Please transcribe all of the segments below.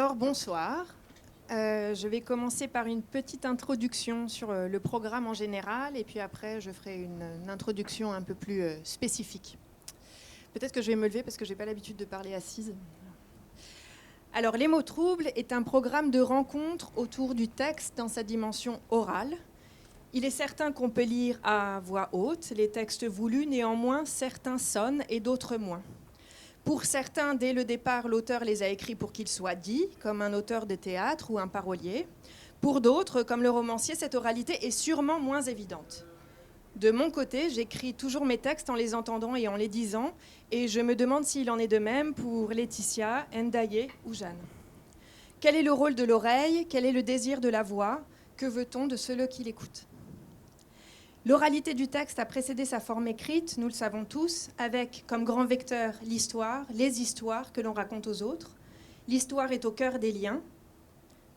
Alors, bonsoir. Euh, je vais commencer par une petite introduction sur euh, le programme en général et puis après je ferai une, introduction un peu plus euh, spécifique. Peut-être que je vais me lever parce que je n'ai pas l'habitude de parler assise. Alors, Les mots troubles est un programme de rencontre autour du texte dans sa dimension orale. Il est certain qu'on peut lire à voix haute les textes voulus, néanmoins certains sonnent et d'autres moins. Pour certains, dès le départ, l'auteur les a écrits pour qu'ils soient dits, comme un auteur de théâtre ou un parolier. Pour d'autres, comme le romancier, cette oralité est sûrement moins évidente. De mon côté, j'écris toujours mes textes en les entendant et en les disant, et je me demande s'il en est de même pour Laetitia, Ndaye ou Jeanne. Quel est le rôle de l'oreille? Quel est le désir de la voix? Que veut-on de ceux qui l'écoutent? L'oralité du texte a précédé sa forme écrite, nous le savons tous, avec comme grand vecteur l'histoire, les histoires que l'on raconte aux autres. L'histoire est au cœur des liens.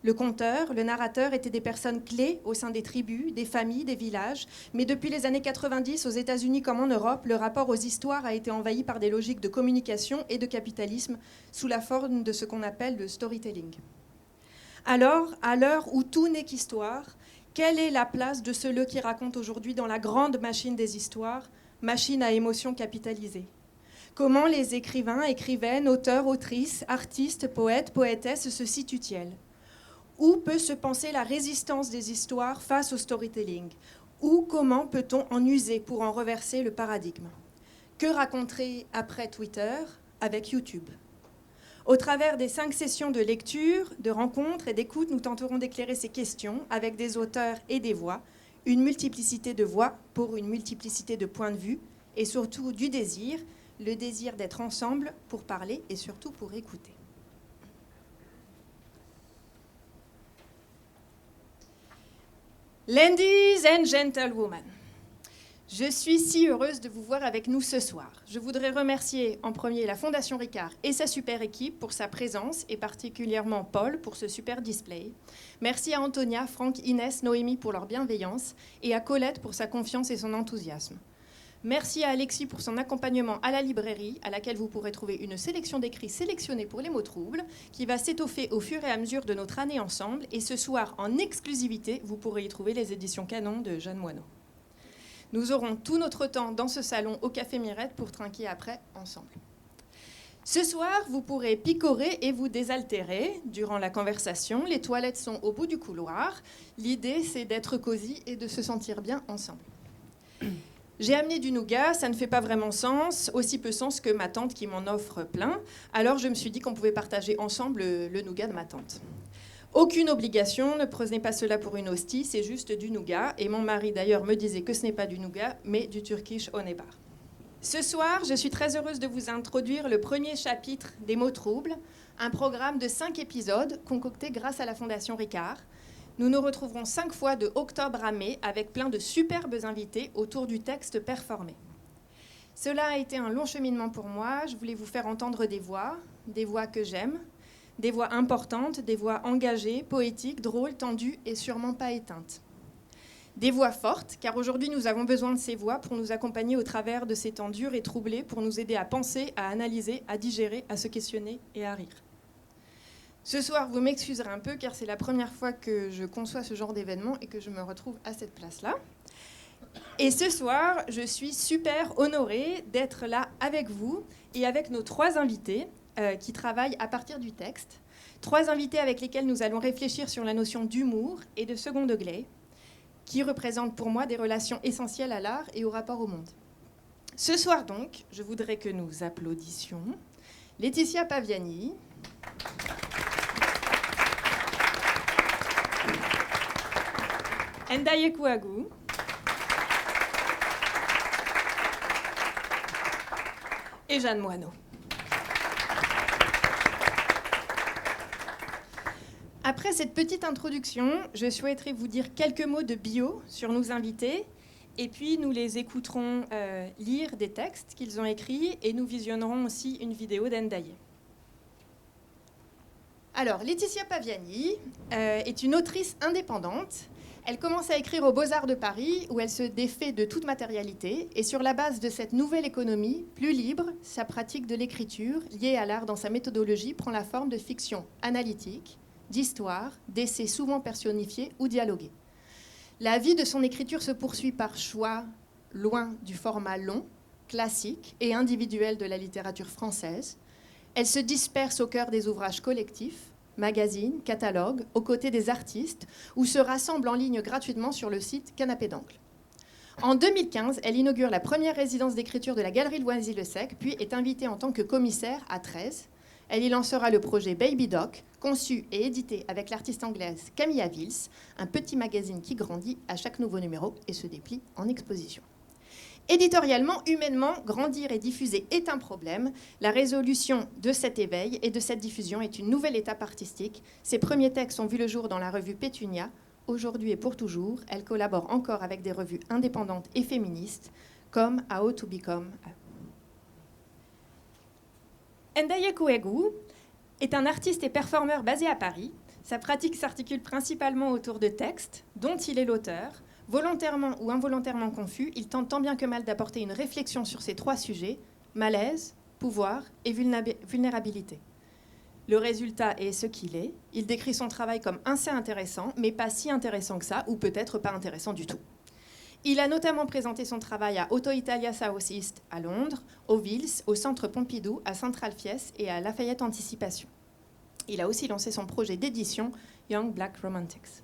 Le conteur, le narrateur étaient des personnes clés au sein des tribus, des familles, des villages. Mais depuis les années 90, aux États-Unis comme en Europe, le rapport aux histoires a été envahi par des logiques de communication et de capitalisme sous la forme de ce qu'on appelle le storytelling. Alors, à l'heure où tout n'est qu'histoire, quelle est la place de ceux qui racontent aujourd'hui dans la grande machine des histoires, machine à émotions capitalisées? Comment les écrivains, écrivaines, auteurs, autrices, artistes, poètes, poétesses se situent-ils? Où peut se penser la résistance des histoires face au storytelling? Ou comment peut-on en user pour en reverser le paradigme? Que raconter après Twitter avec YouTube? Au travers des cinq sessions de lecture, de rencontres et d'écoute, nous tenterons d'éclairer ces questions avec des auteurs et des voix, une multiplicité de voix pour une multiplicité de points de vue et surtout du désir, le désir d'être ensemble pour parler et surtout pour écouter. Ladies and gentlemen, je suis si heureuse de vous voir avec nous ce soir. Je voudrais remercier en premier la Fondation Ricard et sa super équipe pour sa présence et particulièrement Paul pour ce super display. Merci à Antonia, Franck, Inès, Noémie pour leur bienveillance et à Colette pour sa confiance et son enthousiasme. Merci à Alexis pour son accompagnement à la librairie, à laquelle vous pourrez trouver une sélection d'écrits sélectionnés pour les mots troubles, qui va s'étoffer au fur et à mesure de notre année ensemble. Et ce soir, en exclusivité, vous pourrez y trouver les éditions Canon de Jeanne Moineau. Nous aurons tout notre temps dans ce salon au Café Mirette pour trinquer après ensemble. Ce soir, vous pourrez picorer et vous désaltérer durant la conversation. Les toilettes sont au bout du couloir. L'idée, c'est d'être cosy et de se sentir bien ensemble. J'ai amené du nougat, ça ne fait pas vraiment sens, aussi peu sens que ma tante qui m'en offre plein. Alors je me suis dit qu'on pouvait partager ensemble le, nougat de ma tante. Aucune obligation, ne prenez pas cela pour une hostie, c'est juste du nougat. Et mon mari d'ailleurs me disait que ce n'est pas du nougat, mais du turkish onebar. Ce soir, je suis très heureuse de vous introduire le premier chapitre des mots troubles, un programme de cinq épisodes concocté grâce à la Fondation Ricard. Nous nous retrouverons cinq fois de octobre à mai avec plein de superbes invités autour du texte performé. Cela a été un long cheminement pour moi. Je voulais vous faire entendre des voix, des voix que j'aime, des voix importantes, des voix engagées, poétiques, drôles, tendues et sûrement pas éteintes. Des voix fortes, car aujourd'hui nous avons besoin de ces voix pour nous accompagner au travers de ces temps durs et troublés, pour nous aider à penser, à analyser, à digérer, à se questionner et à rire. Ce soir, vous m'excuserez un peu, car c'est la première fois que je conçois ce genre d'événement et que je me retrouve à cette place-là. Et ce soir, je suis super honorée d'être là avec vous et avec nos trois invités, euh, qui travaillent à partir du texte. Trois invités avec lesquels nous allons réfléchir sur la notion d'humour et de second degré, qui représentent pour moi des relations essentielles à l'art et au rapport au monde. Ce soir donc, je voudrais que nous applaudissions Laetitia Paviani. Ndaye Kouagou. Et Jeanne Moineau. Après cette petite introduction, je souhaiterais vous dire quelques mots de bio sur nos invités, et puis nous les écouterons euh, lire des textes qu'ils ont écrits, et nous visionnerons aussi une vidéo d'Endaye. Alors, Laetitia Paviani euh, est une autrice indépendante. Elle commence à écrire aux Beaux-Arts de Paris, où elle se défait de toute matérialité, et sur la base de cette nouvelle économie, plus libre, sa pratique de l'écriture, liée à l'art dans sa méthodologie, prend la forme de fiction analytique, d'histoire, d'essais souvent personnifiés ou dialogués. La vie de son écriture se poursuit par choix loin du format long, classique et individuel de la littérature française. Elle se disperse au cœur des ouvrages collectifs, magazines, catalogues, aux côtés des artistes, ou se rassemble en ligne gratuitement sur le site Canapé d'Angle. En 2015, elle inaugure la première résidence d'écriture de la Galerie Loisy-le-Sec, puis est invitée en tant que commissaire à 13. Elle y lancera le projet Baby Doc, conçu et édité avec l'artiste anglaise Camilla Vils, un petit magazine qui grandit à chaque nouveau numéro et se déplie en exposition. Éditorialement, humainement, grandir et diffuser est un problème. La résolution de cet éveil et de cette diffusion est une nouvelle étape artistique. Ses premiers textes ont vu le jour dans la revue Pétunia. Aujourd'hui et pour toujours, elle collabore encore avec des revues indépendantes et féministes, comme How to Become. Ndaya Kouegou est un artiste et performeur basé à Paris. Sa pratique s'articule principalement autour de textes dont il est l'auteur, Volontairement ou involontairement confus, il tente tant bien que mal d'apporter une réflexion sur ces trois sujets, malaise, pouvoir et vulnérabilité. Le résultat est ce qu'il est. Il décrit son travail comme assez intéressant, mais pas si intéressant que ça, ou peut-être pas intéressant du tout. Il a notamment présenté son travail à Auto Italia South East à Londres, au Vils, au Centre Pompidou, à Central Fies et à Lafayette Anticipation. Il a aussi lancé son projet d'édition Young Black Romantics.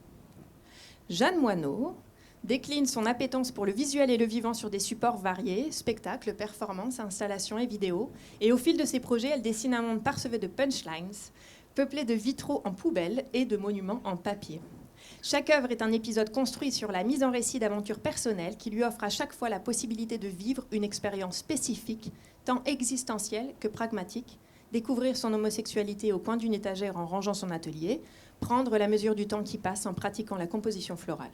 Jeanne Moineau, décline son appétence pour le visuel et le vivant sur des supports variés, spectacles, performances, installations et vidéos. Et au fil de ses projets, elle dessine un monde parsemé de punchlines, peuplé de vitraux en poubelle et de monuments en papier. Chaque œuvre est un épisode construit sur la mise en récit d'aventures personnelles qui lui offre à chaque fois la possibilité de vivre une expérience spécifique, tant existentielle que pragmatique, découvrir son homosexualité au coin d'une étagère en rangeant son atelier, prendre la mesure du temps qui passe en pratiquant la composition florale.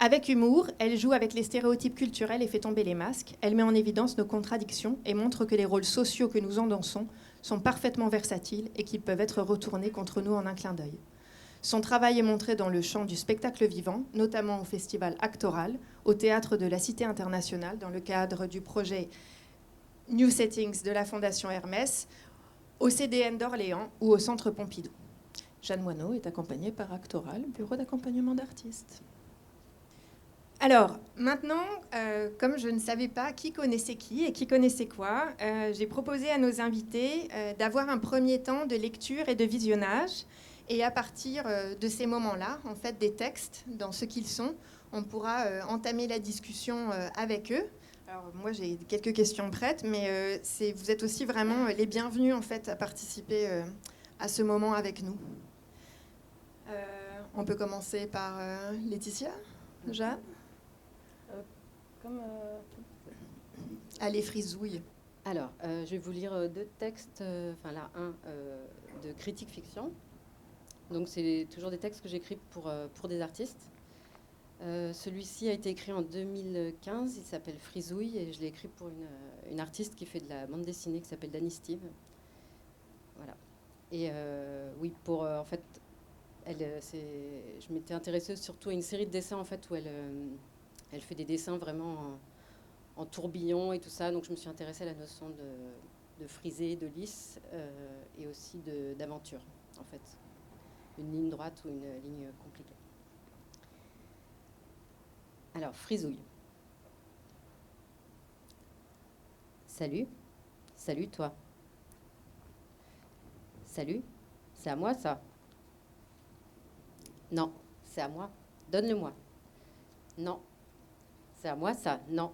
Avec humour, elle joue avec les stéréotypes culturels et fait tomber les masques. Elle met en évidence nos contradictions et montre que les rôles sociaux que nous endansons sont parfaitement versatiles et qu'ils peuvent être retournés contre nous en un clin d'œil. Son travail est montré dans le champ du spectacle vivant, notamment au festival Actoral, au théâtre de la Cité internationale, dans le cadre du projet New Settings de la Fondation Hermès, au CDN d'Orléans ou au Centre Pompidou. Jeanne Moineau est accompagnée par Actoral, bureau d'accompagnement d'artistes. Alors, maintenant, euh, comme je ne savais pas qui connaissait qui et qui connaissait quoi, euh, j'ai proposé à nos invités euh, d'avoir un premier temps de lecture et de visionnage. Et à partir de ces moments-là, en fait, des textes dans ce qu'ils sont, on pourra entamer la discussion avec eux. Alors, moi, j'ai quelques questions prêtes, mais vous êtes aussi vraiment les bienvenus, en fait, à participer à ce moment avec nous. on peut commencer par Laetitia, Jeanne euh, Allez, frisouille. Alors, euh, je vais vous lire euh, deux textes, enfin là, un de critique fiction. Donc, c'est toujours des textes que j'écris pour, pour des artistes. Celui-ci a été écrit en 2015, il s'appelle Frisouille, et je l'ai écrit pour une, une, artiste qui fait de la bande dessinée qui s'appelle Danny Steve. Voilà. Et oui, pour en fait, elle, je m'étais intéressée surtout à une série de dessins en fait où elle elle fait des dessins vraiment en, tourbillon et tout ça. Donc je me suis intéressée à la notion de, de frisé, de lisse euh, et aussi d'aventure, en fait. Une ligne droite ou une ligne compliquée. Alors, frisouille. Salut. Salut toi. Salut. C'est à moi ça? Non, c'est à moi. Donne-le-moi. Non, c'est à moi ça? Non.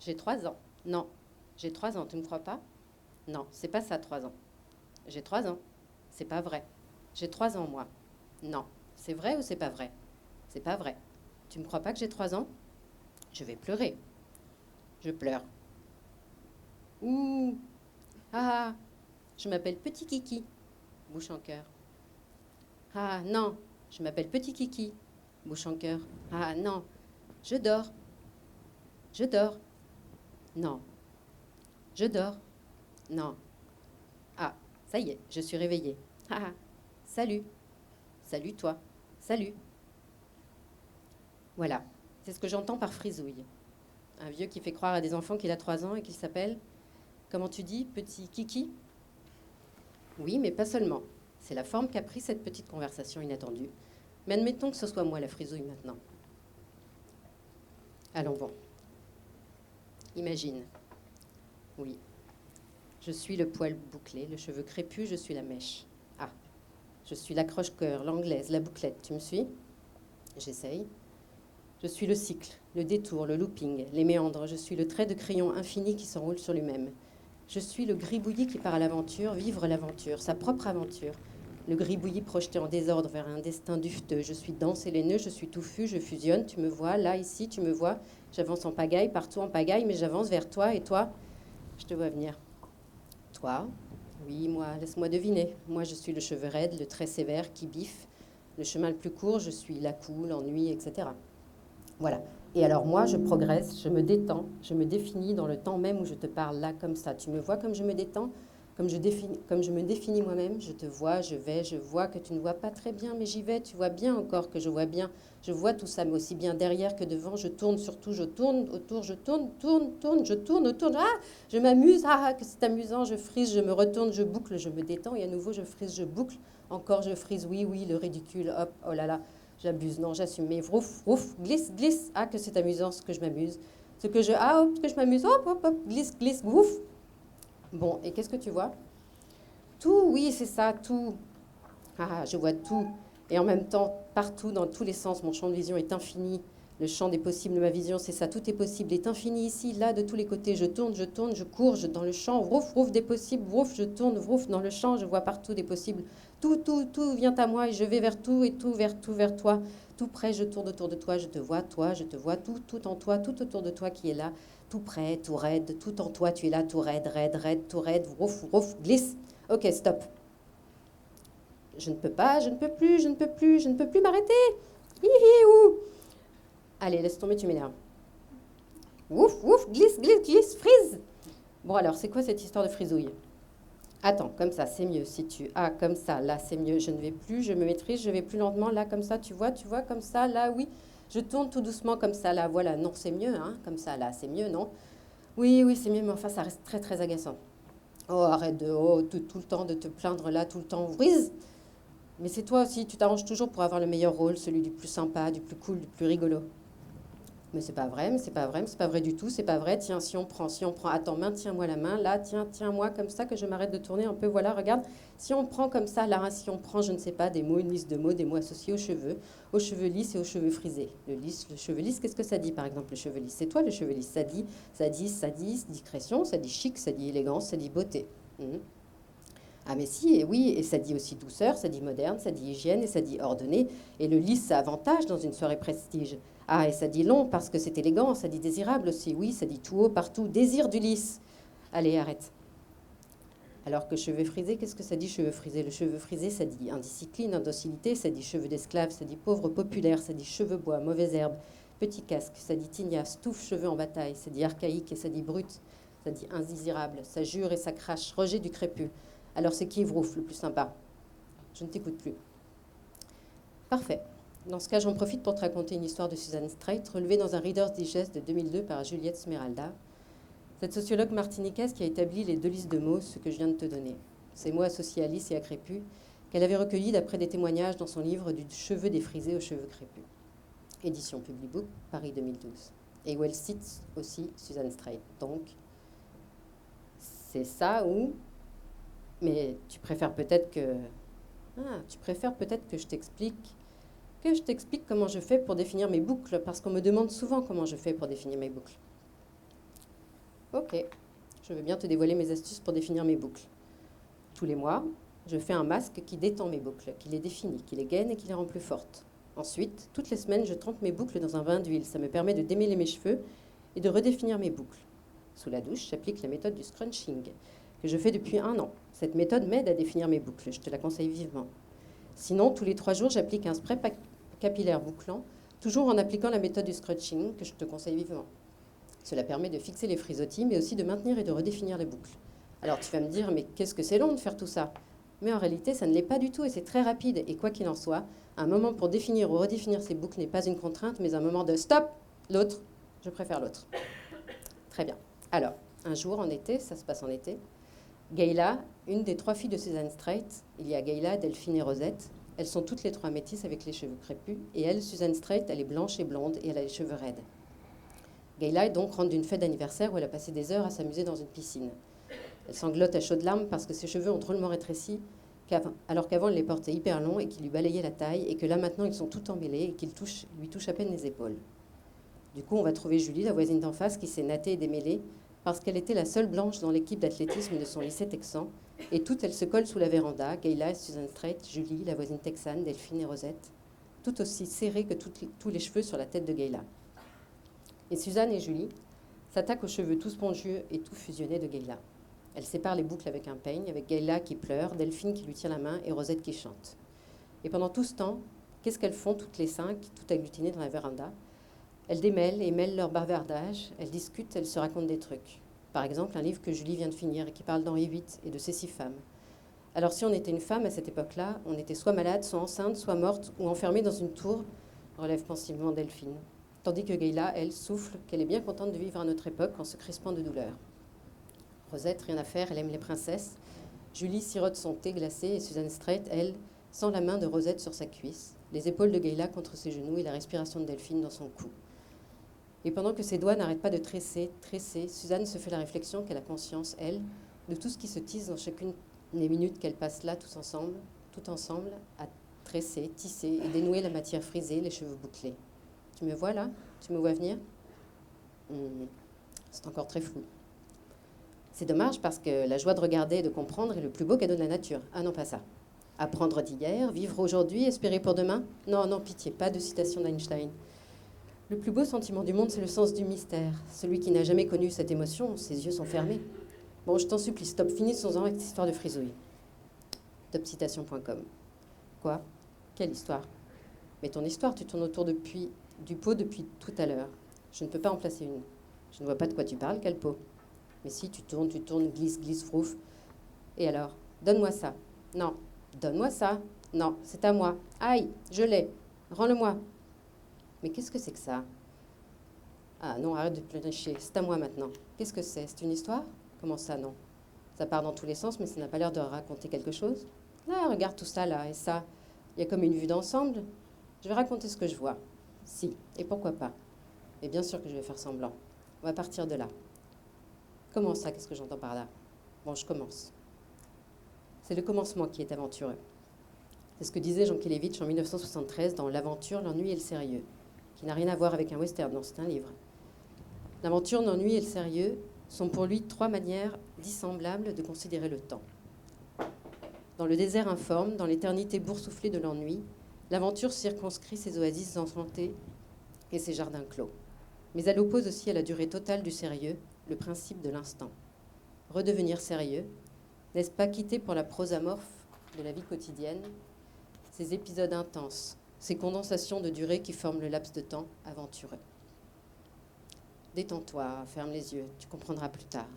J'ai trois ans. Non. J'ai trois ans, tu ne me crois pas? Non, c'est pas ça, trois ans. J'ai trois ans. C'est pas vrai. J'ai trois ans, moi. Non. C'est vrai ou c'est pas vrai? C'est pas vrai. Tu me crois pas que j'ai trois ans? Je vais pleurer. Je pleure. Ouh Ah Je m'appelle Petit Kiki. Bouche en cœur. Ah non Je m'appelle Petit Kiki. Bouche en cœur. Ah non Je dors. Je dors. Non. Je dors. Non. Ah, ça y est, je suis réveillée. Ah, salut. Salut toi. Salut. Voilà, c'est ce que j'entends par frisouille. Un vieux qui fait croire à des enfants qu'il a 3 ans et qu'il s'appelle, comment tu dis, petit Kiki? Oui, mais pas seulement. C'est la forme qu'a pris cette petite conversation inattendue. Mais admettons que ce soit moi la frisouille maintenant. Allons bon. Imagine. Oui. Je suis le poil bouclé, le cheveu crépus, je suis la mèche. Je suis l'accroche-cœur, l'anglaise, la bouclette. Tu me suis? J'essaye. Je suis le cycle, le détour, le looping, les méandres. Je suis le trait de crayon infini qui s'enroule sur lui-même. Je suis le gribouillis qui part à l'aventure, vivre l'aventure, sa propre aventure. Le gribouillis projeté en désordre vers un destin dufteux. Je suis dense et laineux, je suis touffu, je fusionne. Tu me vois, là, ici, tu me vois. J'avance en pagaille, partout en pagaille, mais j'avance vers toi et toi, je te vois venir. Toi, oui, moi, laisse-moi deviner. Moi, je suis le cheveu raide, le trait sévère qui biffe. Le chemin le plus court, je suis la coule, l'ennui, etc. Voilà. Et alors moi, je progresse, je me détends, je me définis dans le temps même où je te parle là, comme ça. Tu me vois comme je me détends, comme je, me définis moi-même, je te vois, je vais, je vois que tu ne vois pas très bien, mais j'y vais, tu vois bien encore que je vois bien. Je vois tout ça, mais aussi bien derrière que devant. Je tourne surtout, je tourne autour, je tourne, tourne, tourne, je tourne autour. Ah, je m'amuse, ah, que c'est amusant, je frise, je me retourne, je boucle, je me détends, et à nouveau je frise, je boucle. Encore je frise, oui, oui, le ridicule, hop, oh là là. J'abuse, non, j'assume. Mais vrouf, vrouf, glisse, glisse. Ah, que c'est amusant ce que je m'amuse. Ce que je. Ah, hop, que je m'amuse. Hop, hop, hop, glisse, glisse, vrouf. Bon, et qu'est-ce que tu vois? Tout, oui, c'est ça, tout. Ah, je vois tout. Et en même temps, partout, dans tous les sens, mon champ de vision est infini. Le champ des possibles de ma vision, c'est ça, tout est possible, est infini ici, là, de tous les côtés. Je tourne, je tourne, je cours je, dans le champ, vrouf, vrouf des possibles, vrouf, je tourne, vrouf dans le champ, je vois partout des possibles. Tout, tout, tout vient à moi et je vais vers tout et tout, vers tout, vers toi. Tout près, je tourne autour de toi, je te vois, toi, je te vois, tout, tout en toi, tout autour de toi qui est là, tout près, tout raide, tout en toi, tu es là, tout raide, raide, raide, tout raide, vrouf, vrouf, glisse. Ok, stop. Je ne peux pas, je ne peux plus, je ne peux plus, je ne peux plus m'arrêter. Allez, laisse tomber, tu m'énerves. Ouf, ouf, glisse, glisse, glisse, frise. Bon alors, c'est quoi cette histoire de frisouille? Attends, comme ça, c'est mieux. Si tu ah comme ça, là, c'est mieux. Je ne vais plus, je me maîtrise, je vais plus lentement, là, comme ça, tu vois, tu vois, comme ça, là, oui. Je tourne tout doucement comme ça, là, voilà. Non, c'est mieux, hein, comme ça, là, c'est mieux, non? Oui, oui, c'est mieux, mais enfin, ça reste très, très agaçant. Oh, arrête de, oh, tout, tout le temps de te plaindre là, tout le temps, brise. Mais c'est toi aussi, tu t'arranges toujours pour avoir le meilleur rôle, celui du plus sympa, du plus cool, du plus rigolo. Mais c'est pas vrai, mais c'est pas vrai, c'est pas vrai du tout, c'est pas vrai. Tiens, si on prend, si on prend, attends, maintiens-moi la main, là, tiens, tiens-moi comme ça, que je m'arrête de tourner un peu, voilà, regarde. Si on prend comme ça, là, si on prend, je ne sais pas, des mots, une liste de mots, des mots associés aux cheveux, aux cheveux lisses et aux cheveux frisés. Le lisse, le cheveu lisse, qu'est-ce que ça dit, par exemple, le cheveu lisse? C'est toi, le cheveu lisse, ça dit, ça dit, ça dit discrétion, ça dit chic, ça dit élégance, ça dit beauté. Hmm. Ah mais si, et oui, et ça dit aussi douceur, ça dit moderne, ça dit hygiène, et ça dit ordonné. Et le lisse, ça avantage dans une soirée prestige. Ah, et ça dit long parce que c'est élégant, ça dit désirable aussi. Oui, ça dit tout haut, partout, désir du lisse. Allez, arrête. Alors que cheveux frisés, qu'est-ce que ça dit cheveux frisés Le cheveu frisé, ça dit indiscipline, indocilité, ça dit cheveux d'esclave, ça dit pauvre populaire, ça dit cheveux bois, mauvaise herbe, petit casque, ça dit tignasse, touffe cheveux en bataille, ça dit archaïque et ça dit brut, ça dit indésirable, ça jure et ça crache, rejet du crépus. Alors c'est qui Vrouf le plus sympa Je ne t'écoute plus. Parfait. Dans ce cas, j'en profite pour te raconter une histoire de Suzanne Strait, relevée dans un Reader's Digest de 2002 par Juliette Smeralda. Cette sociologue martiniquaise qui a établi les deux listes de mots, ce que je viens de te donner. Ces mots associés à lisse et à crépus, qu'elle avait recueillis d'après des témoignages dans son livre Du cheveu défrisé aux cheveux crépus. Édition Publibook, Paris 2012. Et où elle cite aussi Suzanne Strait. Donc, c'est ça où mais tu préfères peut-être que... Ah, tu préfères peut-être que je t'explique que je t'explique comment je fais pour définir mes boucles, parce qu'on me demande souvent comment je fais pour définir mes boucles. Ok, je veux bien te dévoiler mes astuces pour définir mes boucles. Tous les mois, je fais un masque qui détend mes boucles, qui les définit, qui les gaine et qui les rend plus fortes. Ensuite, toutes les semaines, je trempe mes boucles dans un bain d'huile. Ça me permet de démêler mes cheveux et de redéfinir mes boucles. Sous la douche, j'applique la méthode du scrunching, que je fais depuis un an. Cette méthode m'aide à définir mes boucles, je te la conseille vivement. Sinon, tous les trois jours, j'applique un spray capillaire bouclant, toujours en appliquant la méthode du scratching, que je te conseille vivement. Cela permet de fixer les frisottis, mais aussi de maintenir et de redéfinir les boucles. Alors tu vas me dire, mais qu'est-ce que c'est long de faire tout ça? Mais en réalité, ça ne l'est pas du tout et c'est très rapide. Et quoi qu'il en soit, un moment pour définir ou redéfinir ces boucles n'est pas une contrainte, mais un moment de stop, l'autre, je préfère l'autre. Très bien. Alors, un jour en été, ça se passe en été, Gayla, une des trois filles de Suzanne Strait, il y a Gayla, Delphine et Rosette, elles sont toutes les trois métisses avec les cheveux crépus, et elle, Suzanne Strait, elle est blanche et blonde et elle a les cheveux raides. Gayla donc rentre d'une fête d'anniversaire où elle a passé des heures à s'amuser dans une piscine. Elle sanglote à chaudes larmes parce que ses cheveux ont drôlement rétréci, alors qu'avant elle les portait hyper longs et qu'il lui balayait la taille, et que là maintenant ils sont tout emmêlés et qu'ils lui touchent à peine les épaules. Du coup, on va trouver Julie, la voisine d'en face, qui s'est nattée et démêlée parce qu'elle était la seule blanche dans l'équipe d'athlétisme de son lycée texan, et toutes elles se collent sous la véranda, Gayla, Susan Strait, Julie, la voisine texane, Delphine et Rosette, tout aussi serrées que tous les cheveux sur la tête de Gayla. Et Suzanne et Julie s'attaquent aux cheveux tout spongieux et tout fusionnés de Gayla. Elles séparent les boucles avec un peigne, avec Gayla qui pleure, Delphine qui lui tient la main et Rosette qui chante. Et pendant tout ce temps, qu'est-ce qu'elles font toutes les cinq, toutes agglutinées dans la véranda? Elles démêlent et mêlent leur bavardage, elles discutent, elles se racontent des trucs. Par exemple, un livre que Julie vient de finir et qui parle d'Henri VIII et de ses six femmes. Alors si on était une femme à cette époque-là, on était soit malade, soit enceinte, soit morte ou enfermée dans une tour, relève pensivement Delphine tandis que Gayla, elle, souffle qu'elle est bien contente de vivre à notre époque en se crispant de douleur. Rosette, rien à faire, elle aime les princesses. Julie sirote son thé glacé et Suzanne Strait, elle, sent la main de Rosette sur sa cuisse, les épaules de Gayla contre ses genoux et la respiration de Delphine dans son cou. Et pendant que ses doigts n'arrêtent pas de tresser, tresser, Suzanne se fait la réflexion qu'elle a conscience, elle, de tout ce qui se tisse dans chacune des minutes qu'elle passe là, tous ensemble, tout ensemble, à tresser, tisser et dénouer la matière frisée, les cheveux bouclés. Tu me vois là? Tu me vois venir? Hmm, C'est encore très flou. C'est dommage parce que la joie de regarder et de comprendre est le plus beau cadeau de la nature. Ah non, pas ça. Apprendre d'hier, vivre aujourd'hui, espérer pour demain? Non, non, pitié, pas de citation d'Einstein. Le plus beau sentiment du monde, c'est le sens du mystère. Celui qui n'a jamais connu cette émotion, ses yeux sont fermés. Bon, je t'en supplie, stop, finissons-en avec cette histoire de frisouille. Topcitation.com. Quoi? Quelle histoire? Mais ton histoire, tu tournes autour depuis du pot depuis tout à l'heure. Je ne peux pas en placer une. Je ne vois pas de quoi tu parles, quel pot? Mais si, tu tournes, tu tournes, glisse, glisse, frouf. Et alors? Donne-moi ça. Non. Donne-moi ça. Non, c'est à moi. Aïe, je l'ai. Rends-le-moi. Mais qu'est-ce que c'est que ça? Ah non, arrête de pleurnicher. C'est à moi maintenant. Qu'est-ce que c'est? C'est une histoire? Comment ça, non? Ça part dans tous les sens, mais ça n'a pas l'air de raconter quelque chose. Là, regarde tout ça là et ça. Il y a comme une vue d'ensemble. Je vais raconter ce que je vois. Si, et pourquoi pas? Et bien sûr que je vais faire semblant. On va partir de là. Comment ça? Qu'est-ce que j'entends par là? Bon, je commence. C'est le commencement qui est aventureux. C'est ce que disait Jean Kelevitch en 1973 dans L'aventure, l'ennui et le sérieux, qui n'a rien à voir avec un western, non, c'est un livre. L'aventure, l'ennui et le sérieux sont pour lui trois manières dissemblables de considérer le temps. Dans le désert informe, dans l'éternité boursouflée de l'ennui, L'aventure circonscrit ses oasis enchantées et ses jardins clos. Mais elle oppose aussi à la durée totale du sérieux le principe de l'instant. Redevenir sérieux, n'est-ce pas quitter pour la prose amorphe de la vie quotidienne ces épisodes intenses, ces condensations de durée qui forment le laps de temps aventureux Détends-toi, ferme les yeux, tu comprendras plus tard.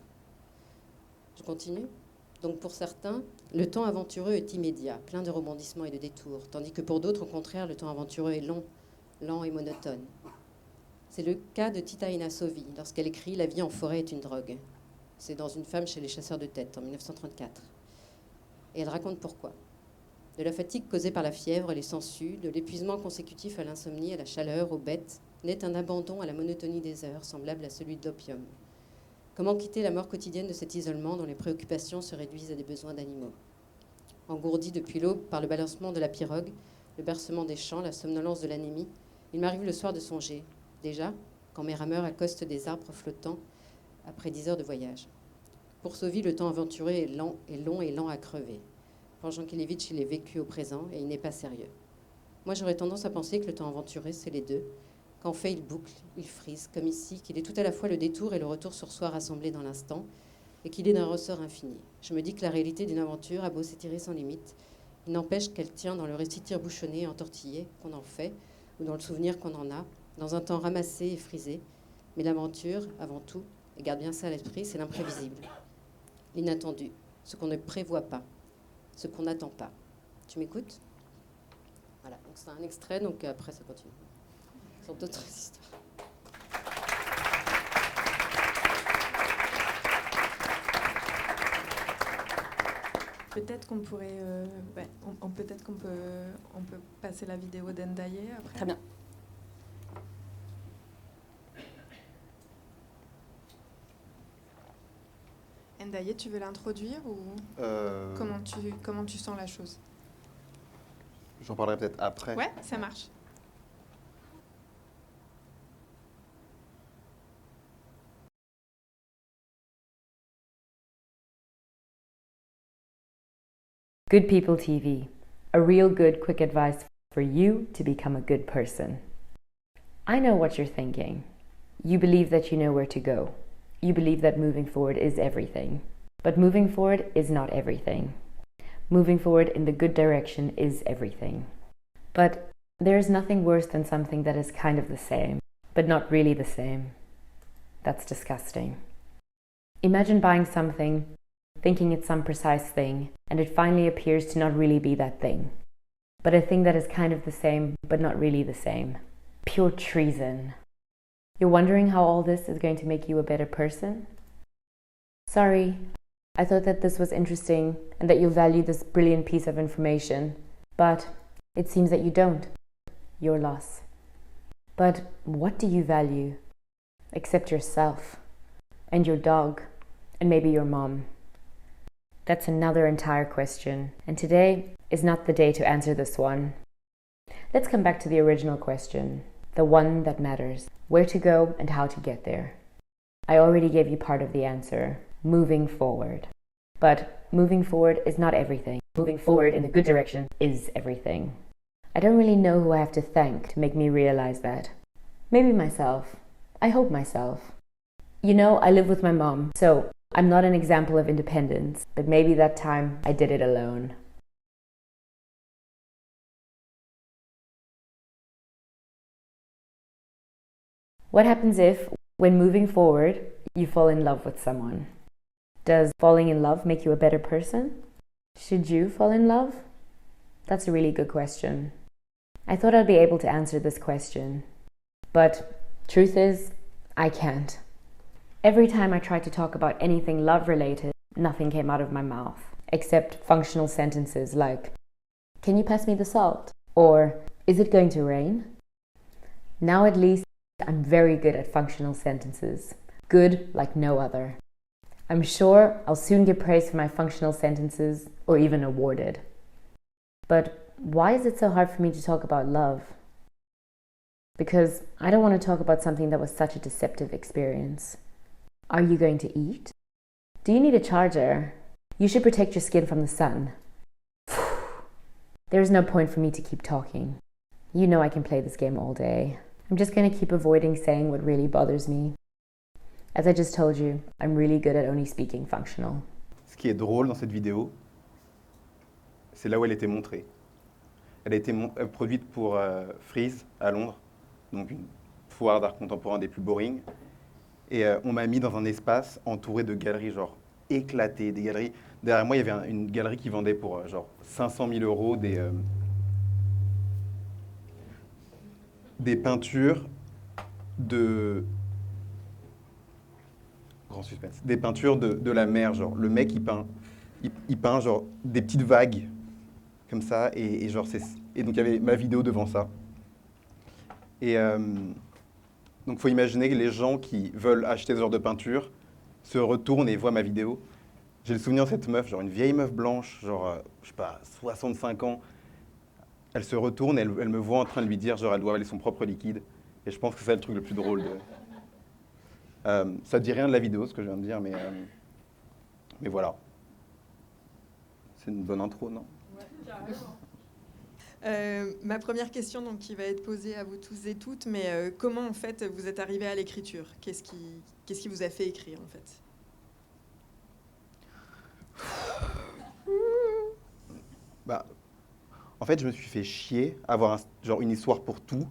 Je continue donc pour certains, le temps aventureux est immédiat, plein de rebondissements et de détours, tandis que pour d'autres, au contraire, le temps aventureux est long, lent et monotone. C'est le cas de Tita Inasovi lorsqu'elle écrit La vie en forêt est une drogue. C'est dans Une femme chez les chasseurs de tête en 1934. Et elle raconte pourquoi. De la fatigue causée par la fièvre, les sangsues, de l'épuisement consécutif à l'insomnie, à la chaleur, aux bêtes, naît un abandon à la monotonie des heures, semblable à celui de l'opium. Comment quitter la mort quotidienne de cet isolement dont les préoccupations se réduisent à des besoins d'animaux? Engourdi depuis l'aube par le balancement de la pirogue, le bercement des champs, la somnolence de l'anémie, il m'arrive le soir de songer, déjà, quand mes rameurs accostent des arbres flottants après dix heures de voyage. Pour Sauvy, le temps aventuré est lent long et lent à crever. Pour Jean Kilevitch, il est vécu au présent et il n'est pas sérieux. Moi, j'aurais tendance à penser que le temps aventuré, c'est les deux, Qu'en fait, il boucle, il frise, comme ici, qu'il est tout à la fois le détour et le retour sur soi rassemblés dans l'instant, et qu'il est d'un ressort infini. Je me dis que la réalité d'une aventure a beau s'étirer sans limite, il n'empêche qu'elle tient dans le récit tire-bouchonné et entortillé qu'on en fait, ou dans le souvenir qu'on en a, dans un temps ramassé et frisé. Mais l'aventure, avant tout, et garde bien ça à l'esprit, c'est l'imprévisible, l'inattendu, ce qu'on ne prévoit pas, ce qu'on n'attend pas. Tu m'écoutes? Voilà, donc c'est un extrait, donc après ça continue. Ce sont d'autres histoires. Peut-être qu'on pourrait, euh, ouais, on, on- peut-être qu'on peut, on peut passer la vidéo d'Endaye après. Très bien. Endaye, tu veux l'introduire ou Euh, comment tu, comment tu sens la chose? J'en parlerai peut-être après. Ouais, ça marche. Good People TV, a real good quick advice for you to become a good person. I know what you're thinking. You believe that you know where to go. You believe that moving forward is everything. But moving forward is not everything. Moving forward in the good direction is everything. But there is nothing worse than something that is kind of the same, but not really the same. That's disgusting. Imagine buying something thinking it's some precise thing, and it finally appears to not really be that thing, but a thing that is kind of the same, but not really the same. Pure treason. You're wondering how all this is going to make you a better person? Sorry, I thought that this was interesting and that you value this brilliant piece of information, but it seems that you don't. Your loss. But what do you value? Except yourself, and your dog, and maybe your mom. That's another entire question, and today is not the day to answer this one. Let's come back to the original question, the one that matters where to go and how to get there. I already gave you part of the answer moving forward. But moving forward is not everything. Moving forward in the good direction is everything. I don't really know who I have to thank to make me realize that. Maybe myself. I hope myself. You know, I live with my mom, so I'm not an example of independence, but maybe that time I did it alone. What happens if, when moving forward, you fall in love with someone? Does falling in love make you a better person? Should you fall in love? That's a really good question. I thought I'd be able to answer this question, but truth is, I can't. Every time I tried to talk about anything love related, nothing came out of my mouth, except functional sentences like, Can you pass me the salt? Or, Is it going to rain? Now at least I'm very good at functional sentences, good like no other. I'm sure I'll soon get praise for my functional sentences or even awarded. But why is it so hard for me to talk about love? Because I don't want to talk about something that was such a deceptive experience. Are you going to eat? Do you need a charger? You should protect your skin from the sun. There's no point for me to keep talking. You know I can play this game all day. I'm just going to keep avoiding saying what really bothers me. As I just told you, I'm really good at only speaking functional. Ce qui est drôle dans cette vidéo, c'est là où elle était montrée. Elle a été euh, produite pour euh, Freeze à Londres, donc une foire d'art contemporain des plus boring. Et euh, on m'a mis dans un espace entouré de galeries genre éclatées, des galeries. Derrière moi, il y avait un- une galerie qui vendait pour euh, genre 500 000 euros des, euh, des peintures de grand suspense, des peintures de, de la mer, genre le mec il peint, il, il peint genre des petites vagues comme ça et, genre c'est et donc il y avait ma vidéo devant ça. Et euh, donc faut imaginer que les gens qui veulent acheter ce genre de peinture se retournent et voient ma vidéo. J'ai le souvenir de cette meuf, genre une vieille meuf blanche, genre euh, je sais pas 65 ans. Elle se retourne, elle, elle me voit en train de lui dire genre elle doit avaler son propre liquide. Et je pense que c'est le truc le plus drôle de, euh, ça dit rien de la vidéo, ce que je viens de dire, mais, euh, mais voilà. C'est une bonne intro, non? Euh, ma première question donc, qui va être posée à vous tous et toutes, mais euh, comment en fait vous êtes arrivé à l'écriture? Qu'est-ce qui, qu'est-ce qui vous a fait écrire en fait? Bah, En fait, je me suis fait chier à avoir un- genre une histoire pour tout,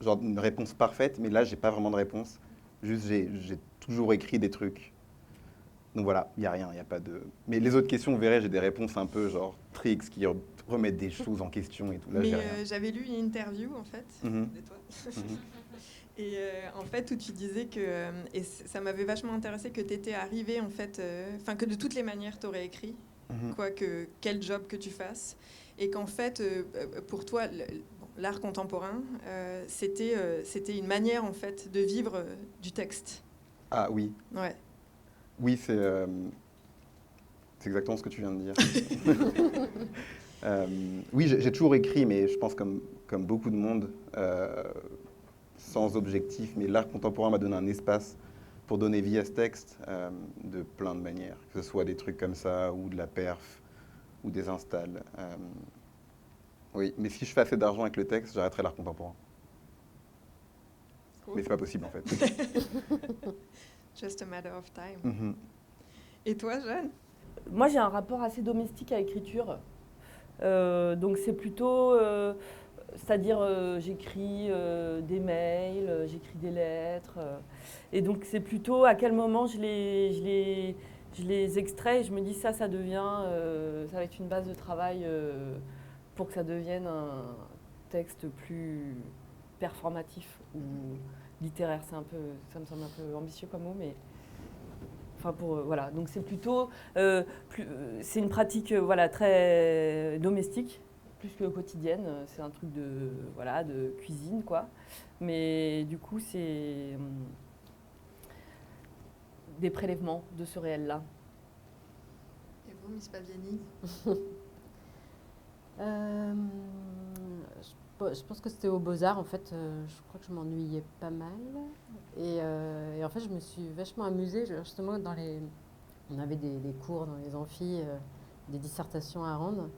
genre une réponse parfaite, mais là, j'ai pas vraiment de réponse. Juste, j'ai toujours écrit des trucs. donc voilà, il n'y a rien, il n'y a pas de. Mais les autres questions, vous verrez, j'ai des réponses un peu genre tricks qui remettent des choses en question et tout. Là, Mais euh, j'avais lu une interview en fait Mhm. de toi. Mhm. Et euh, en fait, où tu disais que, euh, et ça m'avait vachement intéressé que tu étais arrivé en fait, euh, enfin que de toutes les manières tu aurais écrit, Mhm. quoi que quel job que tu fasses, et qu'en fait, euh, euh, pour toi, l'art contemporain, euh, c'était c'était une manière en fait de vivre du texte. Ah oui, Ouais. oui, c'est euh, exactement ce que tu viens de dire. Euh, oui, j'ai toujours écrit, mais je pense comme, comme beaucoup de monde, euh, sans objectif. Mais l'art contemporain m'a donné un espace pour donner vie à ce texte de plein de manières, que ce soit des trucs comme ça, ou de la perf, ou des installs. Euh, oui, mais si je fais assez d'argent avec le texte, j'arrêterai l'art contemporain. Mais c'est pas possible en fait. Just a matter of time. Mhm. Et toi, Jeanne? Moi, j'ai un rapport assez domestique à l'écriture. Euh, donc, c'est plutôt. euh, C'est-à-dire, euh, j'écris euh, des mails, euh, j'écris des lettres. euh, et donc, c'est plutôt à quel moment je les, je les, je les extrais et je me dis, ça, ça devient. euh, ça va être une base de travail euh, pour que ça devienne un texte plus performatif ou littéraire. C'est un peu, ça me semble un peu ambitieux comme mot, mais. Enfin, pour. euh, voilà. Donc, c'est plutôt. C'est une pratique voilà, très domestique, plus que quotidienne. C'est un truc de, voilà, de cuisine, quoi. Mais du coup, c'est hum, des prélèvements de ce réel-là. Et vous, Miss Paviani Euh, je, pe- je pense que c'était aux Beaux-Arts, en fait. euh, je crois que je m'ennuyais pas mal. Et, euh, et en fait, je me suis vachement amusée. Justement, dans les, on avait des, des cours dans les amphis, euh, des dissertations à rendre.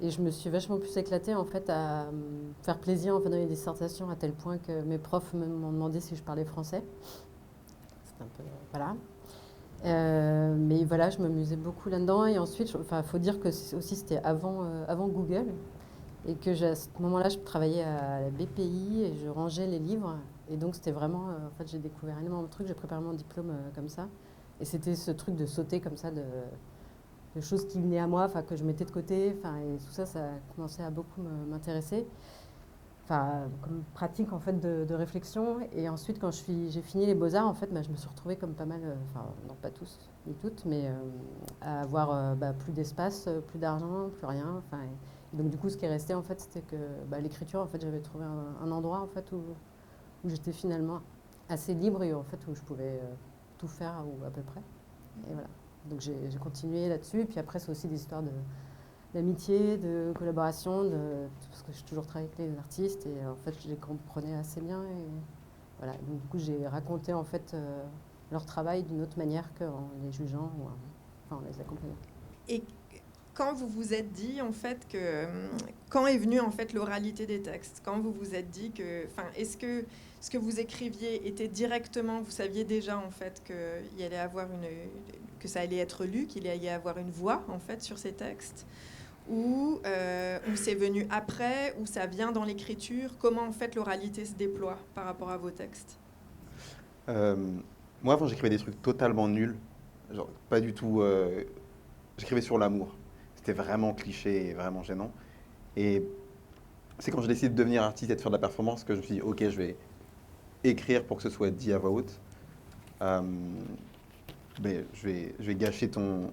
Et je me suis vachement plus éclatée, en fait, à faire plaisir en fait, dans les dissertations, à tel point que mes profs me- m'ont demandé si je parlais français. Un peu... Voilà. Euh, mais voilà, je m'amusais beaucoup là-dedans. Et ensuite, il faut dire que aussi c'était avant, euh, avant Google. Et que à ce moment-là, je travaillais à la BPI et je rangeais les livres. Et donc, c'était vraiment. euh, en fait, j'ai découvert énormément de trucs. J'ai préparé mon diplôme euh, comme ça. Et c'était ce truc de sauter comme ça, de, de choses qui venaient à moi, que je mettais de côté. Et tout ça, ça a commencé à beaucoup m'intéresser. Enfin, comme pratique en fait de, réflexion. Et ensuite, quand j'ai fini les beaux-arts, en fait, bah, je me suis retrouvée comme pas mal, euh, enfin, non pas tous, ni toutes, mais euh, à avoir euh, bah, plus d'espace, plus d'argent, plus rien. Enfin, et donc, du coup, ce qui est resté, en fait, c'était que bah, l'écriture, en fait, j'avais trouvé un, endroit, en fait, où, où j'étais finalement assez libre et en fait, où je pouvais tout faire, ou à peu près. Et voilà. Donc, j'ai continué là-dessus. Et puis après, c'est aussi des histoires de d'amitié, de collaboration, parce que j'ai toujours travaillé avec les artistes et en fait je les comprenais assez bien et voilà. Donc du coup j'ai raconté en fait euh, leur travail d'une autre manière qu'en les jugeant ou en, les accompagnant. Et quand vous vous êtes dit en fait que quand est venue en fait l'oralité des textes? Quand vous vous êtes dit que, enfin, est-ce que ce que vous écriviez était directement, vous saviez déjà en fait que il allait avoir une, que ça allait être lu, qu'il allait y avoir une voix en fait sur ces textes, ou euh, ou c'est venu après, ou ça vient dans l'écriture Comment en fait l'oralité se déploie par rapport à vos textes? Euh, moi, avant, j'écrivais des trucs totalement nuls. Genre, pas du tout. euh, j'écrivais sur l'amour. C'était vraiment cliché et vraiment gênant. Et c'est quand j'ai décidé de devenir artiste et de faire de la performance que je me suis dit, ok, je vais écrire pour que ce soit dit à voix haute. Euh, mais je vais, je vais gâcher ton,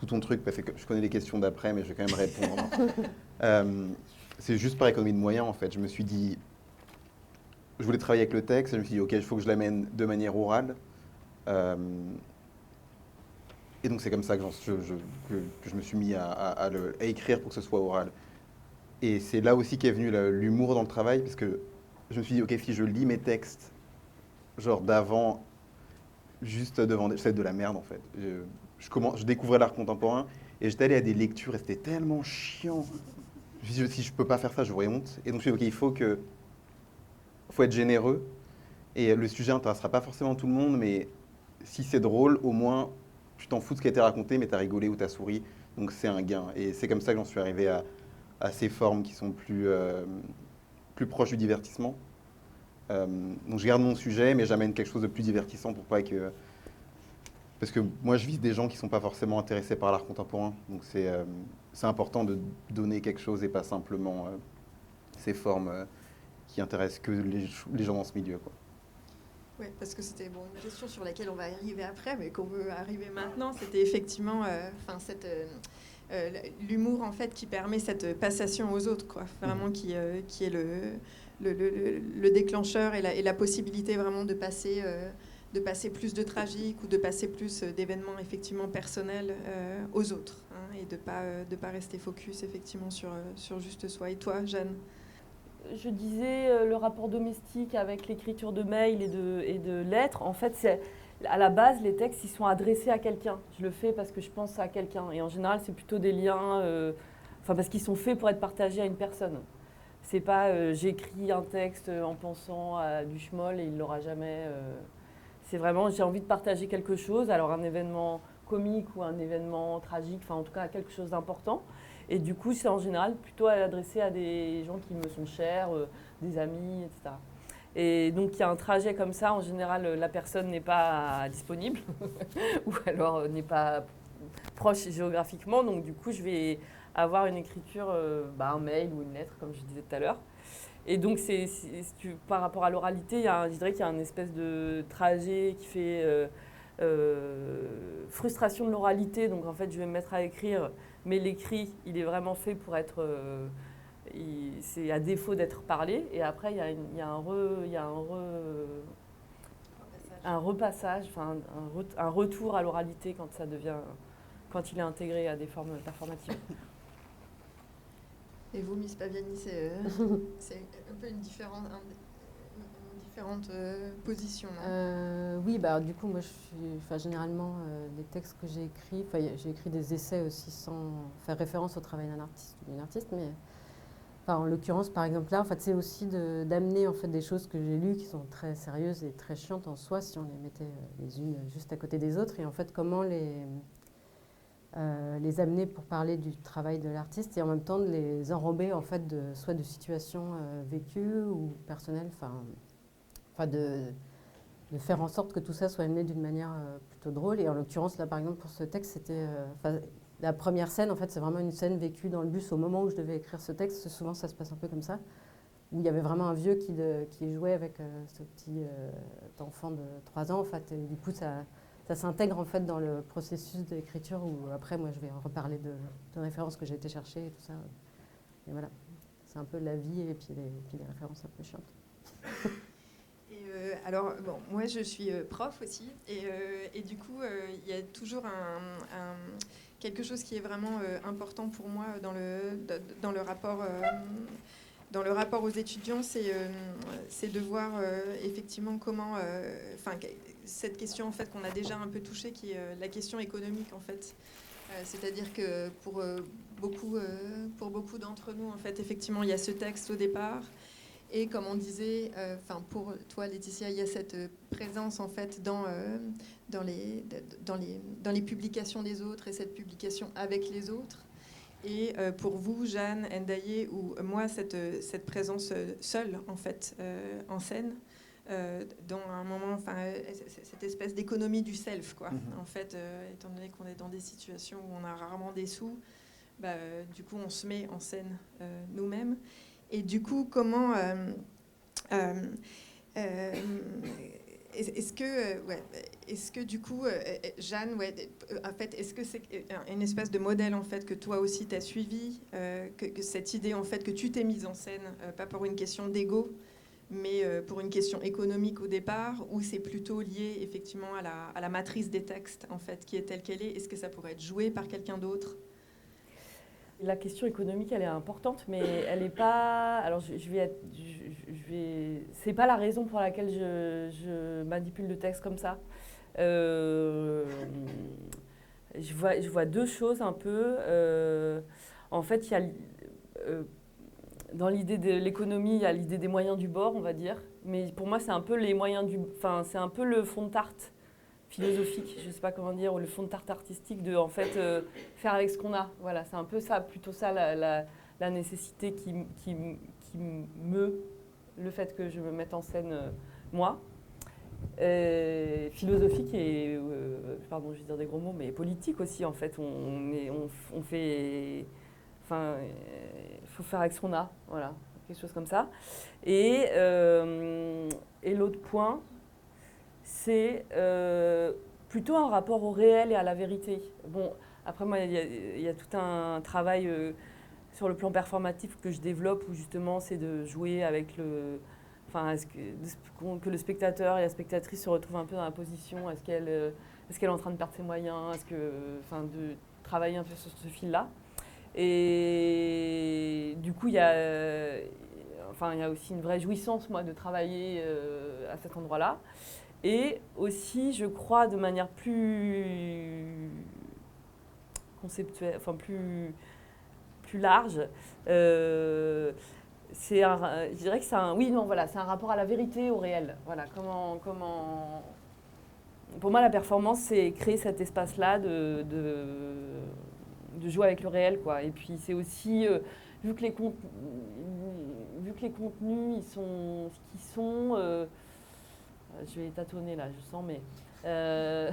tout ton truc parce que je connais les questions d'après, mais je vais quand même répondre. Euh, c'est juste par économie de moyens, en fait. Je me suis dit, je voulais travailler avec le texte, je me suis dit, ok, il faut que je l'amène de manière orale. Euh, et donc c'est comme ça que, je, je- que- que je me suis mis à, à- à le- à écrire pour que ce soit oral. Et c'est là aussi qu'est venu l'humour dans le travail, parce que je me suis dit, ok, si je lis mes textes, genre d'avant, juste devant, des- c'est de la merde en fait. Je, je, je découvrais l'art contemporain, et j'étais allé à des lectures, et c'était tellement chiant. Je si je peux pas faire ça, j'aurais honte. Et donc je me suis dit, ok, il faut que faut être généreux. Et le sujet n'intéressera pas forcément tout le monde, mais si c'est drôle, au moins, tu t'en fous de ce qui a été raconté, mais tu as rigolé ou tu as souri. Donc c'est un gain. Et c'est comme ça que j'en suis arrivé à, à ces formes qui sont plus, euh, plus proches du divertissement. Euh, donc je garde mon sujet, mais j'amène quelque chose de plus divertissant pour pas que parce que moi, je vise des gens qui ne sont pas forcément intéressés par l'art contemporain. Donc c'est euh, important de donner quelque chose et pas simplement euh, ces formes euh, qui intéressent que les, les gens dans ce milieu. Quoi. Oui, parce que c'était bon, une question sur laquelle on va arriver après, mais qu'on veut arriver maintenant. C'était effectivement enfin cette l'humour en fait qui permet cette passation aux autres, quoi. Vraiment qui, qui est le, le, le, le déclencheur et la, et la, possibilité vraiment de passer de passer plus de tragique ou de passer plus euh, d'événements effectivement personnels euh, aux autres hein, et de ne pas, euh, pas rester focus effectivement sur, sur juste soi. Et toi, Jeanne? Je disais le rapport domestique avec l'écriture de mails et de, et de lettres. En fait, c'est à la base, les textes, ils sont adressés à quelqu'un. Je le fais parce que je pense à quelqu'un. Et en général, c'est plutôt des liens, enfin parce qu'ils sont faits pour être partagés à une personne. C'est pas j'écris un texte en pensant à du et il l'aura jamais. C'est vraiment, j'ai envie de partager quelque chose, alors un événement comique ou un événement tragique, enfin en tout cas quelque chose d'important. Et du coup, c'est en général plutôt adressé à des gens qui me sont chers, euh, des amis, etc. Et donc, il y a un trajet comme ça. En général, la personne n'est pas disponible ou alors euh, n'est pas proche géographiquement. Donc, du coup, je vais avoir une écriture, euh, bah, un mail ou une lettre, comme je disais tout à l'heure. Et donc, c'est, par rapport à l'oralité, je dirais qu'il y a une espèce de trajet qui fait euh, euh, frustration de l'oralité. Donc, en fait, je vais me mettre à écrire, mais l'écrit, il est vraiment fait pour être. Euh, c'est à défaut d'être parlé. Et après, il y a, il y a un, re, il y a un, re, un repassage, enfin, un, un, retour à l'oralité quand ça devient. quand il est intégré à des formes performatives. Et vous, Miss Paviani, c'est euh, un peu une différente, une différente euh, position. Euh, oui, bah, du coup, moi, je suis, généralement, les textes que j'ai écrits, j'ai écrit des essais aussi sans faire référence au travail d'un artiste ou d'une artiste, mais en l'occurrence, par exemple, là, en fait, c'est aussi d'amener en fait, des choses que j'ai lues qui sont très sérieuses et très chiantes en soi si on les mettait les unes juste à côté des autres, et en fait, comment les euh, les amener pour parler du travail de l'artiste et en même temps de les enrober en fait soit de situations euh, vécues ou personnelles, enfin, de, faire en sorte que tout ça soit amené d'une manière euh, plutôt drôle. Et en l'occurrence, là par exemple pour ce texte, c'était la première scène, en fait, c'est vraiment une scène vécue dans le bus au moment où je devais écrire ce texte. Souvent, ça se passe un peu comme ça, où il y avait vraiment un vieux qui, jouait avec ce petit enfant de 3 ans, en fait. Et du ça s'intègre en fait dans le processus d'écriture où après moi je vais reparler de, de références que j'ai été chercher et tout ça. Et voilà, c'est un peu la vie et puis les, références un peu chiantes. Et euh, alors, bon, moi je suis euh, prof aussi, et, euh, et du coup, il y a toujours quelque chose qui est vraiment important pour moi dans le, dans le rapport dans le rapport aux étudiants, c'est de voir effectivement comment, enfin, cette question en fait qu'on a déjà un peu touchée, qui est euh, la question économique en fait. Euh, c'est-à-dire que pour euh, beaucoup, pour beaucoup d'entre nous, en fait, effectivement, il y a ce texte au départ. Et comme on disait, enfin pour toi Laetitia, il y a cette présence en fait dans, dans, les, dans, les, dans les publications des autres et cette publication avec les autres. Et pour vous, Jeanne, Ndaye ou moi, cette, cette présence seule en fait en scène, euh, dans un moment, enfin, euh, cette espèce d'économie du self, quoi. Mhm. En fait, euh, étant donné qu'on est dans des situations où on a rarement des sous, bah, du coup, on se met en scène nous-mêmes. Et du coup, comment est-ce que, ouais, est-ce que du coup, Jeanne, ouais, en fait, est-ce que c'est une espèce de modèle en fait que toi aussi tu as suivi, que, que, cette idée en fait que tu t'es mise en scène, pas pour une question d'ego, mais euh, pour une question économique au départ, ou c'est plutôt lié effectivement à la, matrice des textes, en fait, qui est telle qu'elle est Est-ce que ça pourrait être joué par quelqu'un d'autre? La question économique, elle est importante, mais elle n'est pas. Alors, je, vais être. C'est pas la raison pour laquelle je, manipule le texte comme ça. Euh, je, vois, je vois deux choses un peu. Euh, en fait, il y a dans l'idée de l'économie, il y a l'idée des moyens du bord, on va dire. Mais pour moi, c'est un peu les moyens du, enfin, c'est un peu le fond de tarte philosophique, je ne sais pas comment dire, ou le fond de tarte artistique de en fait euh, faire avec ce qu'on a. Voilà, c'est un peu ça, plutôt ça la, nécessité qui, qui, qui, me, le fait que je me mette en scène euh, moi. euh, philosophique et, pardon, je vais dire des gros mots, mais politique aussi, en fait. On, est, on, fait. Enfin, faut faire avec ce qu'on a, voilà, quelque chose comme ça. Et, euh, et l'autre point, c'est euh, plutôt un rapport au réel et à la vérité. Bon, après, moi, il y, a- tout un travail euh, sur le plan performatif que je développe où justement c'est de jouer avec le. Enfin, est-ce que, le spectateur et la spectatrice se retrouvent un peu dans la position Est-ce qu'elle est, qu'elle est en train de perdre ses moyens Est-ce que. Enfin, de travailler un peu sur ce fil-là. Et du coup, il y a. euh, Enfin, il y a aussi une vraie jouissance, moi, de travailler euh, à cet endroit-là. Et aussi, je crois, de manière plus conceptuelle, enfin plus, plus large, euh, c'est un, je dirais que c'est un, oui, non, voilà, c'est un rapport à la vérité, au réel. Voilà, comment, comment, pour moi, la performance, c'est créer cet espace-là de, de, de jouer avec le réel, quoi. Et puis, c'est aussi, euh, vu que les vu que les contenus, ils sont ce qu'ils sont. euh, je vais tâtonner là, je sens, mais. euh,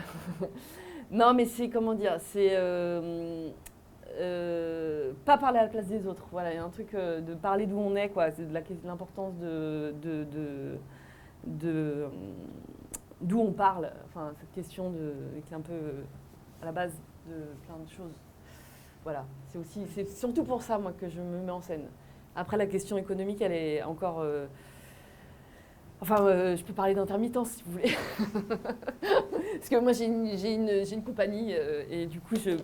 non, mais c'est comment dire C'est. euh, euh, pas parler à la place des autres. Voilà, il y a un truc euh, de parler d'où on est, quoi. C'est de l'importance de. de, de, euh, d'où on parle. Enfin, cette question de, qui est un peu euh, à la base de plein de choses. Voilà, c'est aussi, c'est surtout pour ça, moi, que je me mets en scène. Après, la question économique, elle est encore. euh, Enfin, euh, je peux parler d'intermittence si vous voulez. Parce que moi, j'ai une, j'ai une, j'ai une compagnie euh, et du coup, je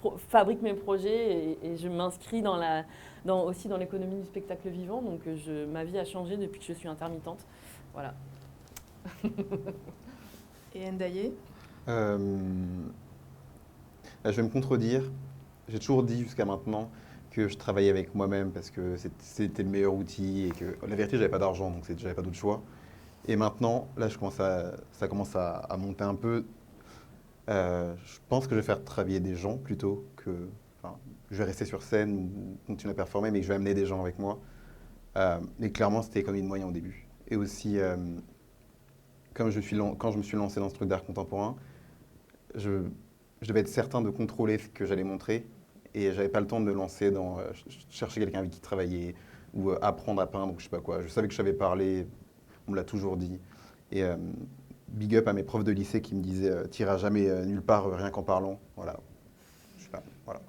pro- fabrique mes projets et, et je m'inscris dans la, dans, aussi dans l'économie du spectacle vivant. Donc, euh, je, ma vie a changé depuis que je suis intermittente. Voilà. Et Ndaye? Euh, bah, je vais me contredire. J'ai toujours dit jusqu'à maintenant que je travaillais avec moi-même parce que c'était le meilleur outil et que la vérité, j'avais pas d'argent, donc j'avais pas d'autre choix. Et maintenant, là, ça commence à, monter un peu. Euh, je pense que je vais faire travailler des gens plutôt que. je vais rester sur scène continuer à performer, mais je vais amener des gens avec moi. Euh, mais clairement, c'était économie de moyens au début. Et aussi, euh, comme quand je me suis lancé dans ce truc d'art contemporain, je devais être certain de contrôler ce que j'allais montrer. Et j'avais pas le temps de me lancer dans euh, ch- chercher quelqu'un avec qui travailler ou euh, apprendre à peindre ou je sais pas quoi. Je savais que je savais parler, on me l'a toujours dit. Et euh, big up à mes profs de lycée qui me disaient euh, T'iras jamais nulle part rien qu'en parlant. Voilà. Je sais pas. Voilà.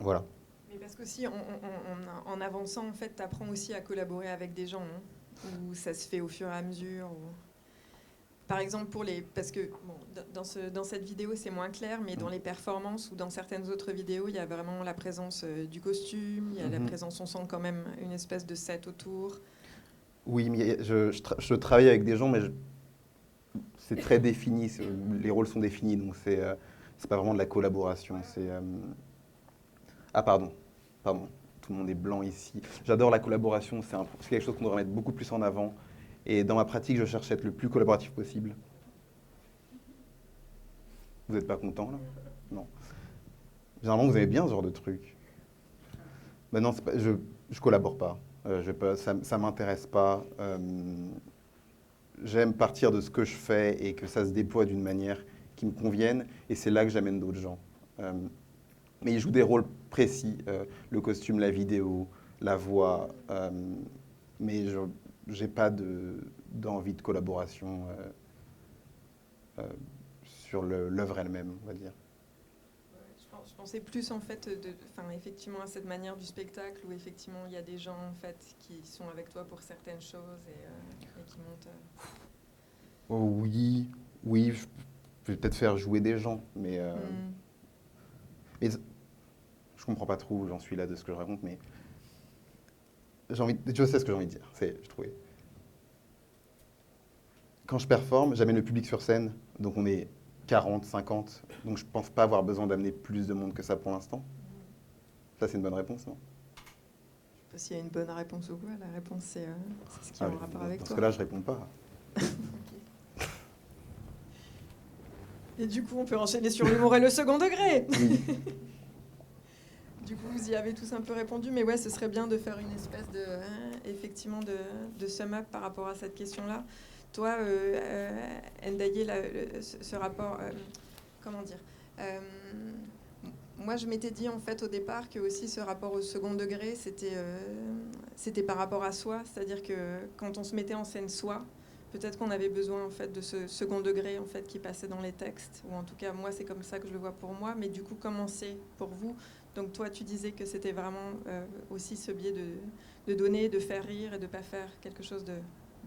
Voilà. Mais parce qu'aussi, en, en- en- en avançant, en fait, tu apprends aussi à collaborer avec des gens, hein, où ça se fait au fur et à mesure. ou- Par exemple, pour les. Parce que bon, dans- dans, ce, dans cette vidéo, c'est moins clair, mais dans les performances ou dans certaines autres vidéos, il y a vraiment la présence euh, du costume, il y a la Mhm. présence, on sent quand même une espèce de set autour. Oui, mais je, je, tra- je travaille avec des gens, mais c'est très défini. Les rôles sont définis, donc c'est euh, pas vraiment de la collaboration. C'est euh, ah pardon, pardon. Tout le monde est blanc ici. J'adore la collaboration. C'est quelque chose qu'on devrait mettre beaucoup plus en avant. Et dans ma pratique, je cherche à être le plus collaboratif possible. Vous n'êtes pas content là? Non. Généralement, vous aimez bien ce genre de truc. Ben non, pas- je je collabore pas. Euh, ça ça m'intéresse pas. Euh, J'aime partir de ce que je fais et que ça se déploie d'une manière qui me convienne. Et c'est là que j'amène d'autres gens. Euh, mais ils jouent des rôles précis. le costume, la vidéo, la voix. mais je n'ai pas de- d'envie de, collaboration euh, euh, sur l'œuvre elle-même, on va dire. Je, pensais plus en fait, de, enfin, effectivement, à cette manière du spectacle où effectivement il y a des gens en fait qui sont avec toi pour certaines choses et, euh, et qui montent. Oh, oui, oui, je vais peut-être faire jouer des gens, mais hmm. mais je comprends pas trop où j'en suis là de ce que je raconte, mais j'ai envie, je sais ce que j'ai envie de dire. C'est, je trouvais. Quand je performe, j'amène le public sur scène, donc on est 40, 50, donc je pense pas avoir besoin d'amener plus de monde que ça pour l'instant. Ça, c'est une bonne réponse, non? Je sais pas s'il y a une bonne réponse ou quoi. La réponse, c'est euh, ce qui est Ah en rapport avec Dans toi. ce cas-là, je réponds pas. Et du coup, on peut enchaîner sur l'humour et le second degré. Oui. du coup, vous y avez tous un peu répondu, mais ouais, ce serait bien de faire une espèce de, hein, effectivement, de, de sum-up par rapport à cette question-là. Toi, euh, euh, Ndaye, ce, rapport, euh, comment dire euh, Moi, je m'étais dit en fait au départ que aussi ce rapport au second degré, c'était c'était par rapport à soi, c'est-à-dire que quand on se mettait en scène soi, peut-être qu'on avait besoin en fait de ce second degré en fait qui passait dans les textes, ou en tout cas moi c'est comme ça que je le vois pour moi. Mais du coup, comment c'est pour vous Donc toi, tu disais que c'était vraiment euh, aussi ce biais de, de donner, de faire rire et de pas faire quelque chose de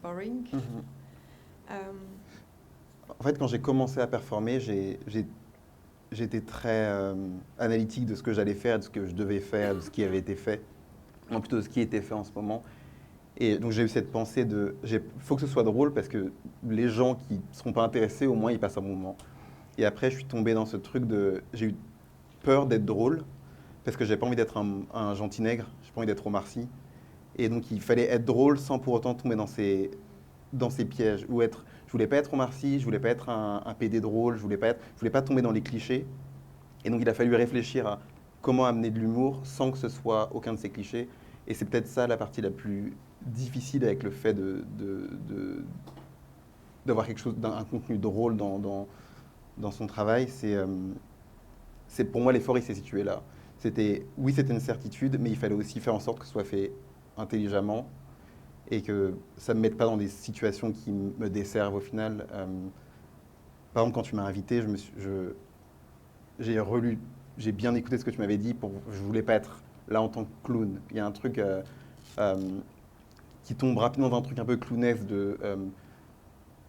boring. Mhm. Euh, En fait, quand j'ai commencé à performer, j'étais très euh, analytique de ce que j'allais faire, de ce que je devais faire, de ce qui avait été fait, non plutôt de ce qui était fait en ce moment. Et donc j'ai eu cette pensée de, il faut que ce soit drôle parce que les gens qui ne seront pas intéressés, au moins ils passent un moment. Et après, je suis tombé dans ce truc de, j'ai eu peur d'être drôle parce que j'ai pas envie d'être un, gentil nègre, j'ai pas envie d'être Omar Sy. Et donc il fallait être drôle sans pour autant tomber dans ces, dans ces pièges ou être je voulais pas être Omar Sy, je voulais pas être un, PD drôle, je voulais pas être, je voulais pas tomber dans les clichés. Et donc il a fallu réfléchir à comment amener de l'humour sans que ce soit aucun de ces clichés. Et c'est peut-être ça la partie la plus difficile avec le fait de, d'avoir quelque contenu drôle dans, dans, son travail. C'est, euh, pour moi l'effort il s'est situé là. C'était, oui, c'était une certitude, mais il fallait aussi faire en sorte que ce soit fait intelligemment et que ça ne me mette pas dans des situations qui me desservent au final. Euh, par exemple, quand tu m'as invité, j'ai relu, j'ai bien écouté ce que tu m'avais dit. Pour, je voulais pas être là en tant que clown. Il y a un truc euh, euh, qui tombe rapidement dans un truc un peu clownesque de. euh,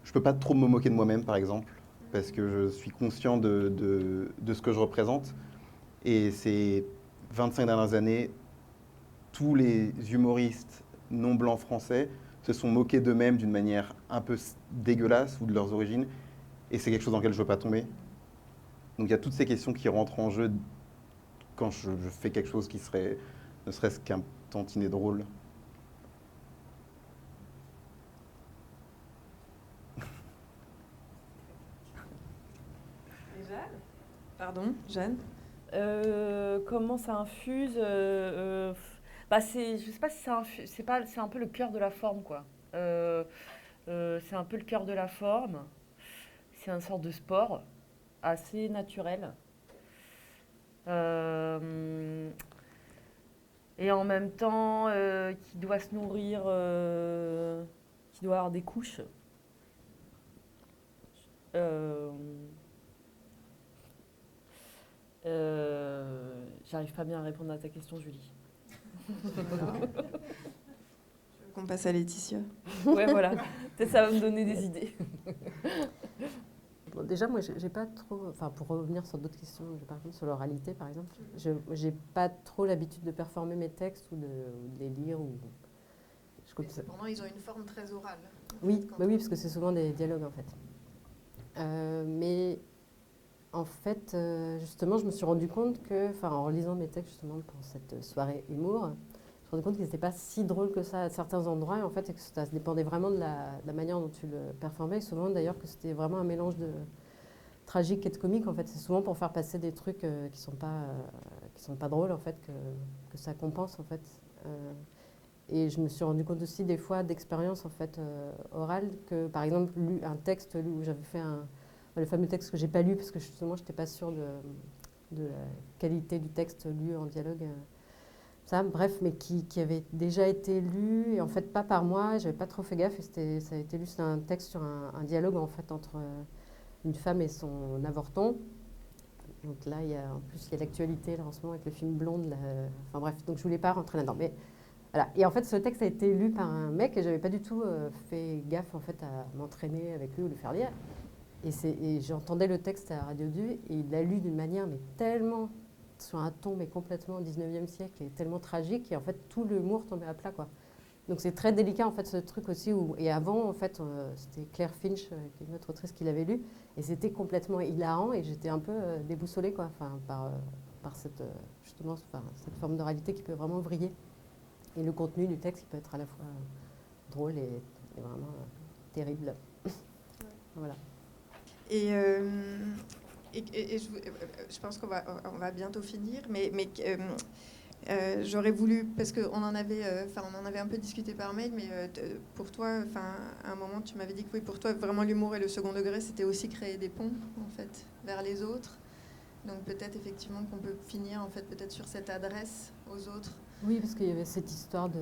je peux pas trop me moquer de moi-même, par exemple, parce que je suis conscient de- de ce que je représente. Et ces 25 dernières années, tous les humoristes non blancs français se sont moqués d'eux-mêmes d'une manière un peu dégueulasse ou de leurs origines. Et c'est quelque chose dans lequel je ne veux pas tomber. Donc il y a toutes ces questions qui rentrent en jeu quand je, fais quelque chose qui serait ne serait-ce qu'un tantinet drôle. Pardon, Jeanne? Euh, comment ça infuse euh, euh, bah c'est, sais pas si ça c'est, pas, un peu le cœur de la forme, quoi. Euh, c'est un peu le cœur de la forme. C'est un sort de sport assez naturel. Et en même temps, qui doit se nourrir, qui doit avoir des couches. Euh, J'arrive pas bien à répondre à ta question, Julie. Qu'on passe à Laetitia. Ouais, voilà. Peut-être ça va me donner des idées. Bon, déjà, moi, j'ai pas trop. Enfin, pour revenir sur d'autres questions, j'ai par exemple sur l'oralité, par exemple, je j'ai pas trop l'habitude de performer mes textes ou de, ou de les lire. Ou... Je coupe ça. Cependant, ils ont une forme très orale. Oui, bah oui, parce que c'est souvent des dialogues en fait. Euh, mais en fait, euh, justement, je me suis rendu compte que, en lisant mes textes justement pour cette soirée humour, je me suis rendu compte qu'ils n'étaient pas si drôles que ça à certains endroits, en fait, que ça dépendait vraiment de la, manière dont tu le performais. Et souvent, d'ailleurs, que c'était vraiment un mélange de tragique et de comique. En fait, c'est souvent pour faire passer des trucs euh, qui sont pas, euh, qui sont pas drôles en fait, que, ça compense en fait. Euh, et je me suis rendu compte aussi des fois d'expériences en fait euh, orales que par exemple lu un texte où j'avais fait un le fameux texte que j'ai pas lu parce que justement j'étais pas sûre de, la qualité du texte lu en dialogue euh, ça bref mais qui, qui avait déjà été lu et en fait pas par moi j'avais pas trop fait gaffe et ça a été lu c'est un texte sur un, dialogue en fait entre euh, une femme et son avorton donc là il y a en plus il y a l'actualité en ce moment avec le film Blonde euh, enfin bref donc je voulais pas rentrer là-dedans mais voilà. Et en fait, ce texte a été lu par un mec et j'avais pas du tout fait gaffe en fait à m'entraîner avec lui ou le faire lire. Et, j'entendais le texte à Radio 2 et il l'a lu d'une manière mais tellement sur un ton mais complètement au 19e siècle et tellement tragique et en fait tout l'humour tombait à plat quoi. Donc c'est très délicat en fait ce truc aussi et avant en fait euh, c'était Claire Finch euh, qui est une autre autrice qui l'avait lu et c'était complètement hilarant et j'étais un peu euh, déboussolée quoi enfin par euh, par cette justement cette forme d'oralité qui peut vraiment vriller. Et le contenu du texte, il peut être à la fois drôle et, vraiment terrible. voilà. Et, euh, et, et- je, je pense qu'on va, on va bientôt finir, mais, mais euh, euh, j'aurais voulu, parce qu'on en avait, en avait un peu discuté par mail, mais pour toi, à un moment, tu m'avais dit que oui, pour toi, vraiment l'humour et le second degré, c'était aussi créer des ponts, en fait, vers les autres. Donc peut-être effectivement qu'on peut finir, en fait, peut-être sur cette adresse aux autres. Oui, parce qu'il y avait cette histoire de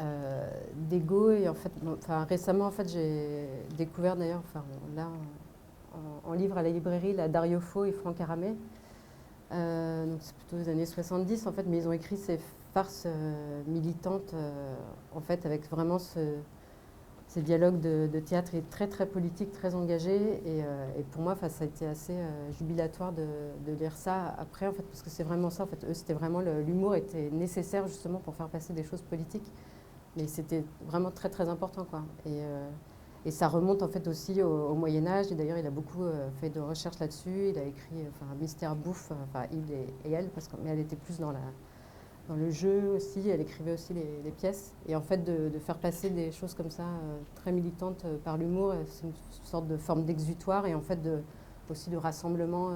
euh, d'ego et en fait, enfin récemment en fait j'ai découvert d'ailleurs, enfin là en, livre à la librairie, la Dario Fo et Franck Aramé. Euh, donc c'est plutôt les années 70 en fait, mais ils ont écrit ces farces euh, militantes euh, en fait avec vraiment ce, ces dialogues de, théâtre très très politiques, très engagés. Et, euh, pour moi, ça a été assez jubilatoire de, de lire ça après, en fait, parce que c'est vraiment ça. En fait, eux, c'était vraiment l'humour était nécessaire justement pour faire passer des choses politiques, mais c'était vraiment très très important, quoi. Et, euh, et ça remonte en fait aussi au, Moyen Âge. Et d'ailleurs, il a beaucoup euh, fait de recherches là-dessus. Il a écrit, enfin, Mystère Bouffe, enfin, il et, elle, parce que mais elle était plus dans la dans le jeu aussi, elle écrivait aussi les, pièces. Et en fait, de, faire passer des choses comme ça, euh, très militantes par l'humour, c'est une sorte de forme d'exutoire et en fait de, aussi de rassemblement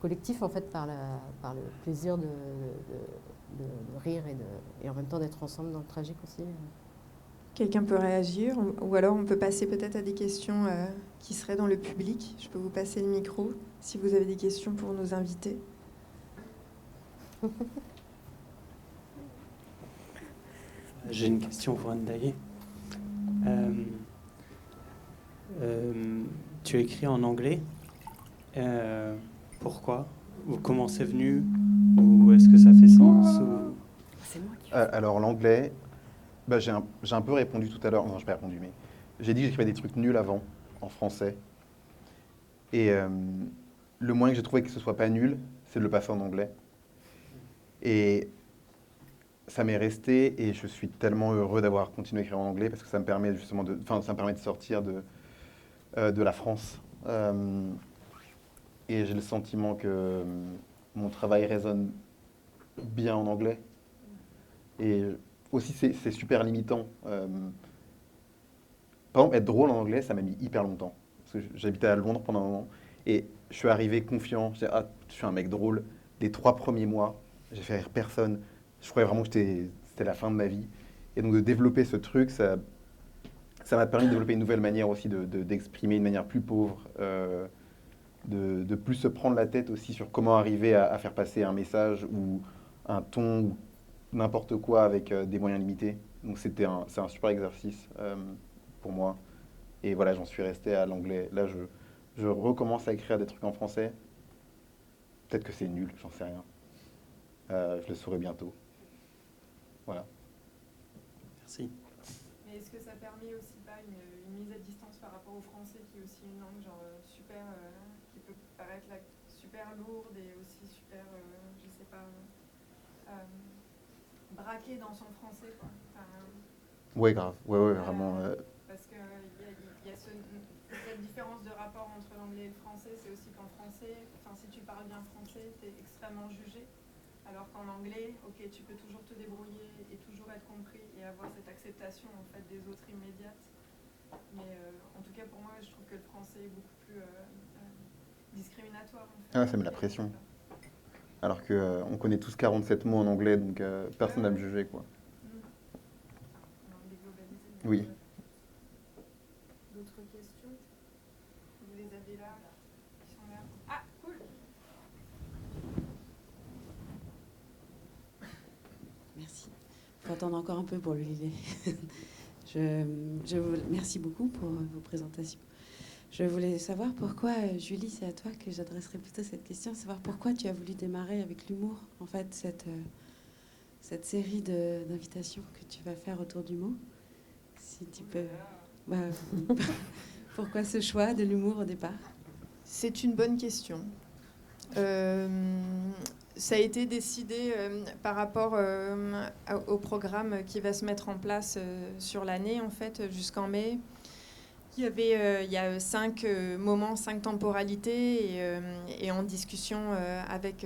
collectif en fait par, la, par le plaisir de, de- de- de rire et, de, et en même temps d'être ensemble dans le tragique aussi. Quelqu'un peut réagir, ou alors on peut passer peut-être à des questions euh, qui seraient dans le public. Je peux vous passer le micro si vous avez des questions pour nos invités. J'ai une question pour Anne Daguet. Euh, euh, tu as écrit en anglais. Pourquoi Ou comment c'est venu Ou est-ce que ça fait sens ou- Euh, alors l'anglais, bah, j'ai un, j'ai un peu répondu tout à l'heure. Non, je n'ai pas répondu, mais j'ai dit que j'écrivais des trucs nuls avant en français. Et euh, le moyen que j'ai trouvé que ce soit pas nul, c'est de le passer en anglais. Et ça m'est resté et je suis tellement heureux d'avoir continué à écrire en anglais parce que ça me permet justement de, enfin, ça me permet de sortir de, euh, de la France. Euh, et j'ai le sentiment que euh, mon travail résonne bien en anglais. Et aussi, c'est super limitant. Euh, par exemple, être drôle en anglais, ça m'a mis hyper longtemps. Parce que j'habitais à Londres pendant un moment. Et je suis arrivé confiant. Je ah, je suis un mec drôle. Les trois premiers mois, j'ai fait rire personne. Je croyais vraiment que c'était la fin de ma vie. Et donc, de développer ce truc, ça m'a permis de développer une nouvelle manière aussi de- de- d'exprimer une manière plus pauvre. euh, de, de plus se prendre la tête aussi sur comment arriver à, à faire passer un message ou un ton ou n'importe quoi avec euh, des moyens limités. Donc c'était un, c'est un super exercice euh, pour moi. Et voilà, j'en suis resté à l'anglais. Là, je, je recommence à écrire des trucs en français. Peut-être que c'est nul, j'en sais rien. Euh, je le saurai bientôt. Voilà. Merci. Mais est-ce que ça permet aussi pas une, une mise à distance par rapport au français qui est aussi une langue genre euh, super, euh, qui peut paraître là, super lourde et aussi super, euh, je sais pas, euh, braquée dans son français quoi. Enfin, Ouais, grave. Ouais, ouais, vraiment. euh, parce qu'il y y a ce- cette différence de rapport entre l'anglais et le français, c'est aussi qu'en français, enfin si tu parles bien français, tu es extrêmement jugé. Alors qu'en anglais, ok, tu peux toujours te débrouiller et toujours être compris et avoir cette acceptation en fait des autres immédiates. Mais euh, en tout cas pour moi, je trouve que le français est beaucoup plus euh, euh, discriminatoire. En fait. Ah, ça met la pression. alors qu'on connaît tous 47 mots en anglais, donc euh, personne n'a me juger, quoi. Mm. Oui. D'autres questions Vous les avez là Qui sont là Ah, cool Merci. Il faut attendre encore un peu pour le lire. je, je vous, merci beaucoup pour euh, vos présentations. Je voulais savoir pourquoi, euh, Julie, c'est à toi que j'adresserai plutôt cette question, savoir pourquoi tu as voulu démarrer avec l'humour, en fait, cette, euh, cette série d'invitations que tu vas faire autour du mot. Si tu peux. Bah, pourquoi ce choix de l'humour au départ? C'est une bonne question. Euh, ça a été décidé par rapport au programme qui va se mettre en place sur l'année, en fait, jusqu'en mai. Il y avait euh, il y a cinq euh, moments, cinq temporalités, et, euh, en discussion avec,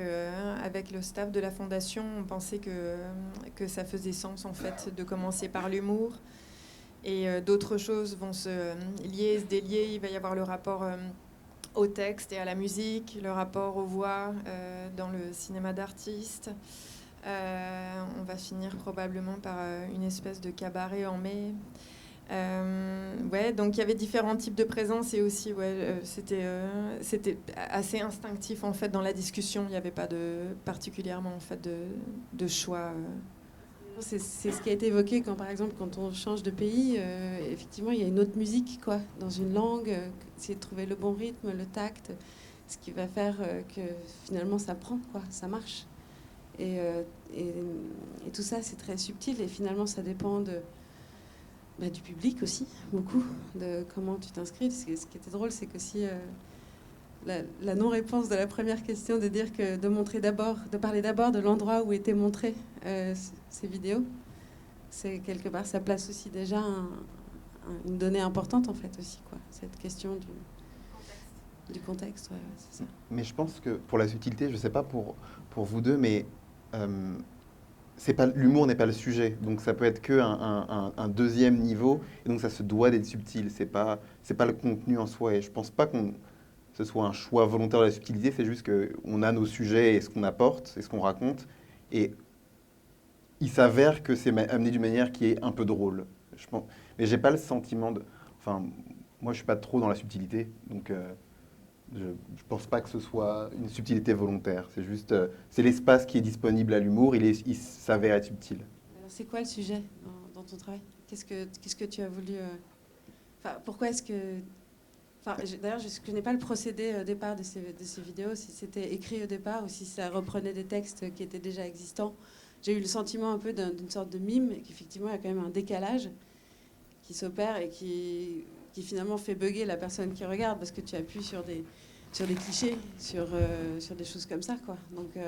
avec le staff de la fondation, on pensait que, que ça faisait sens en fait de commencer par l'humour. Et d'autres choses vont se lier, se délier. Il va y avoir le rapport au texte et à la musique, le rapport aux voix dans le cinéma d'artiste. On va finir probablement par une espèce de cabaret en mai. Euh, ouais, donc il y avait différents types de présence et aussi, ouais, euh, c'était euh, c'était assez instinctif en fait dans la discussion. Il n'y avait pas de particulièrement en fait de, de choix. C'est c'est ce qui a été évoqué quand, par exemple, quand on change de pays, effectivement, il y a une autre musique, quoi, dans une langue, essayer de trouver le bon rythme, le tact, ce qui va faire que finalement ça prend, quoi, ça marche. Et, et, et tout ça, c'est très subtil et finalement, ça dépend de, bah, du public aussi, beaucoup, de comment tu t'inscris. Ce qui était drôle, c'est que si la, la non-réponse de la première question, de dire que de montrer d'abord, de parler d'abord de l'endroit où étaient montrées euh, ces vidéos, c'est quelque part, ça place aussi déjà un- un- une donnée importante en fait aussi, quoi. Cette question du, du contexte, ouais, ouais, c'est ça. Mais je pense que pour la subtilité, je ne sais pas pour, pour vous deux, mais euh, pas l'humour n'est pas le sujet. Donc ça peut être que un, un- deuxième niveau, et donc ça se doit d'être subtil. C'est pas c'est pas le contenu en soi. Et je pense pas qu'on ce soit un choix volontaire de la subtilité. C'est juste que on a nos sujets et ce qu'on apporte et ce qu'on raconte, et il s'avère que c'est amené d'une manière qui est un peu drôle. Je pense, mais j'ai pas le sentiment de. Enfin, moi je suis pas trop dans la subtilité, donc. euh, je ne pense pas que ce soit une subtilité volontaire. C'est juste, euh, c'est l'espace qui est disponible à l'humour. Il, s'avère être subtil. Alors, c'est quoi le sujet dans, ton travail? Qu'est-ce que qu'est-ce que tu as voulu euh, pourquoi est-ce que je- d'ailleurs, je ne connais pas le procédé au départ de ces, vidéos, si c'était écrit au départ ou si ça reprenait des textes qui étaient déjà existants. J'ai eu le sentiment un peu d'un- d'une sorte de mime, et qu'effectivement, il y a quand même un décalage qui s'opère et qui, qui finalement fait bugger la personne qui regarde parce que tu appuies sur des, sur des clichés, sur, euh, sur des choses comme ça. Quoi. Donc, euh,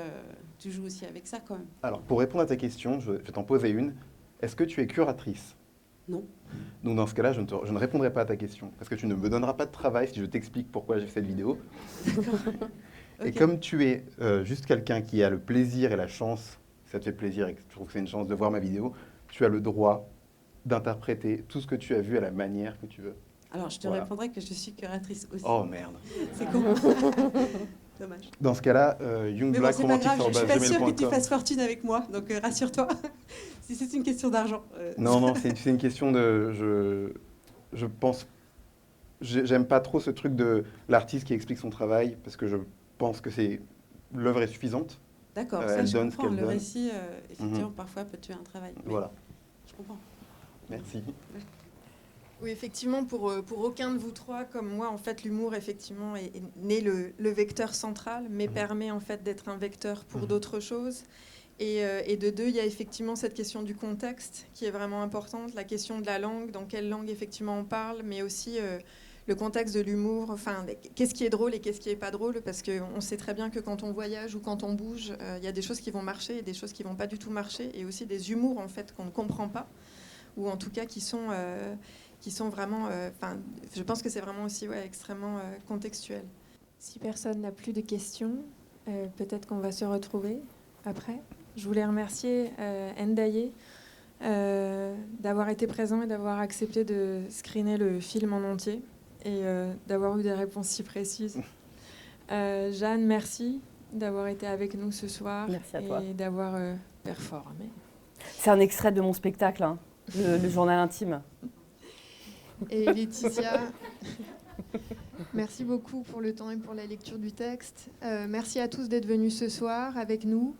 tu joues aussi avec ça quand même. Alors, pour répondre à ta question, je, vais t'en poser une. Est-ce que tu es curatrice? Non. Donc, dans ce cas-là, je je ne répondrai pas à ta question. Parce que tu ne me donneras pas de travail si je t'explique pourquoi j'ai fait cette vidéo. Et Ok. comme tu es euh, juste quelqu'un qui a le plaisir et la chance, ça te fait plaisir et que tu trouves que c'est une chance de voir ma vidéo, tu as le droit d'interpréter tout ce que tu as vu à la manière que tu veux. Alors, je te Voilà. répondrai que je suis curatrice aussi. Oh merde. C'est con. Dommage. Dans ce cas-là, euh, Mais bon, Youngblack c'est pas grave, je, je suis pas sûre que tu fasses fortune avec moi, donc euh, rassure-toi. si c'est une question d'argent. euh, Non, non, c'est une question de. Je, je pense. j'ai- J'aime pas trop ce truc de l'artiste qui explique son travail parce que je pense que c'est l'œuvre est suffisante. D'accord, ça elle je donne ce comprends. qu'elle Le donne. récit, euh, effectivement, parfois peut tuer un travail. Mais Voilà. Je comprends. Merci. Oui, effectivement, pour, euh, pour aucun de vous trois, comme moi, en fait, l'humour, effectivement, est, est né le, le vecteur central, mais Mhm. permet, en fait, d'être un vecteur pour Mhm. d'autres choses. Et, euh, et de deux, il y a effectivement cette question du contexte qui est vraiment importante, la question de la langue, dans quelle langue, effectivement, on parle, mais aussi euh, le contexte de l'humour, enfin, qu'est-ce qui est drôle et qu'est-ce qui n'est pas drôle, parce qu'on sait très bien que quand on voyage ou quand on bouge, euh, il y a des choses qui vont marcher et des choses qui vont pas du tout marcher, et aussi des humours, en fait, qu'on ne comprend pas, ou en tout cas qui sont... qui sont vraiment, euh, enfin, je pense que c'est vraiment aussi ouais, extrêmement euh, contextuel. Si personne n'a plus de questions, euh, peut-être qu'on va se retrouver après. Je voulais remercier euh, Ndaye euh, d'avoir été présent et d'avoir accepté de screener le film en entier et euh, d'avoir eu des réponses si précises. Euh, Jeanne, merci d'avoir été avec nous ce soir Merci à toi. et d'avoir euh, performé. C'est un extrait de mon spectacle, hein, le, le journal intime. Et Laetitia, merci beaucoup pour le temps et pour la lecture du texte. Euh, merci à tous d'être venus ce soir avec nous.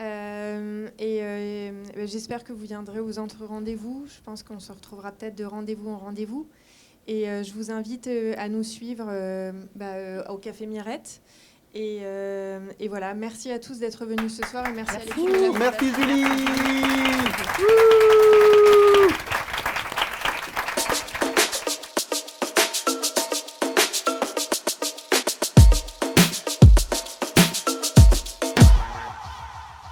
Euh, et euh, ben, j'espère que vous viendrez aux entre-rendez-vous. Je pense qu'on se retrouvera peut-être de rendez-vous en rendez-vous. Et je vous invite à nous suivre bah, au Café Mirette. Et, et voilà, merci à tous d'être venus ce soir et merci, à l'équipe Merci. Julie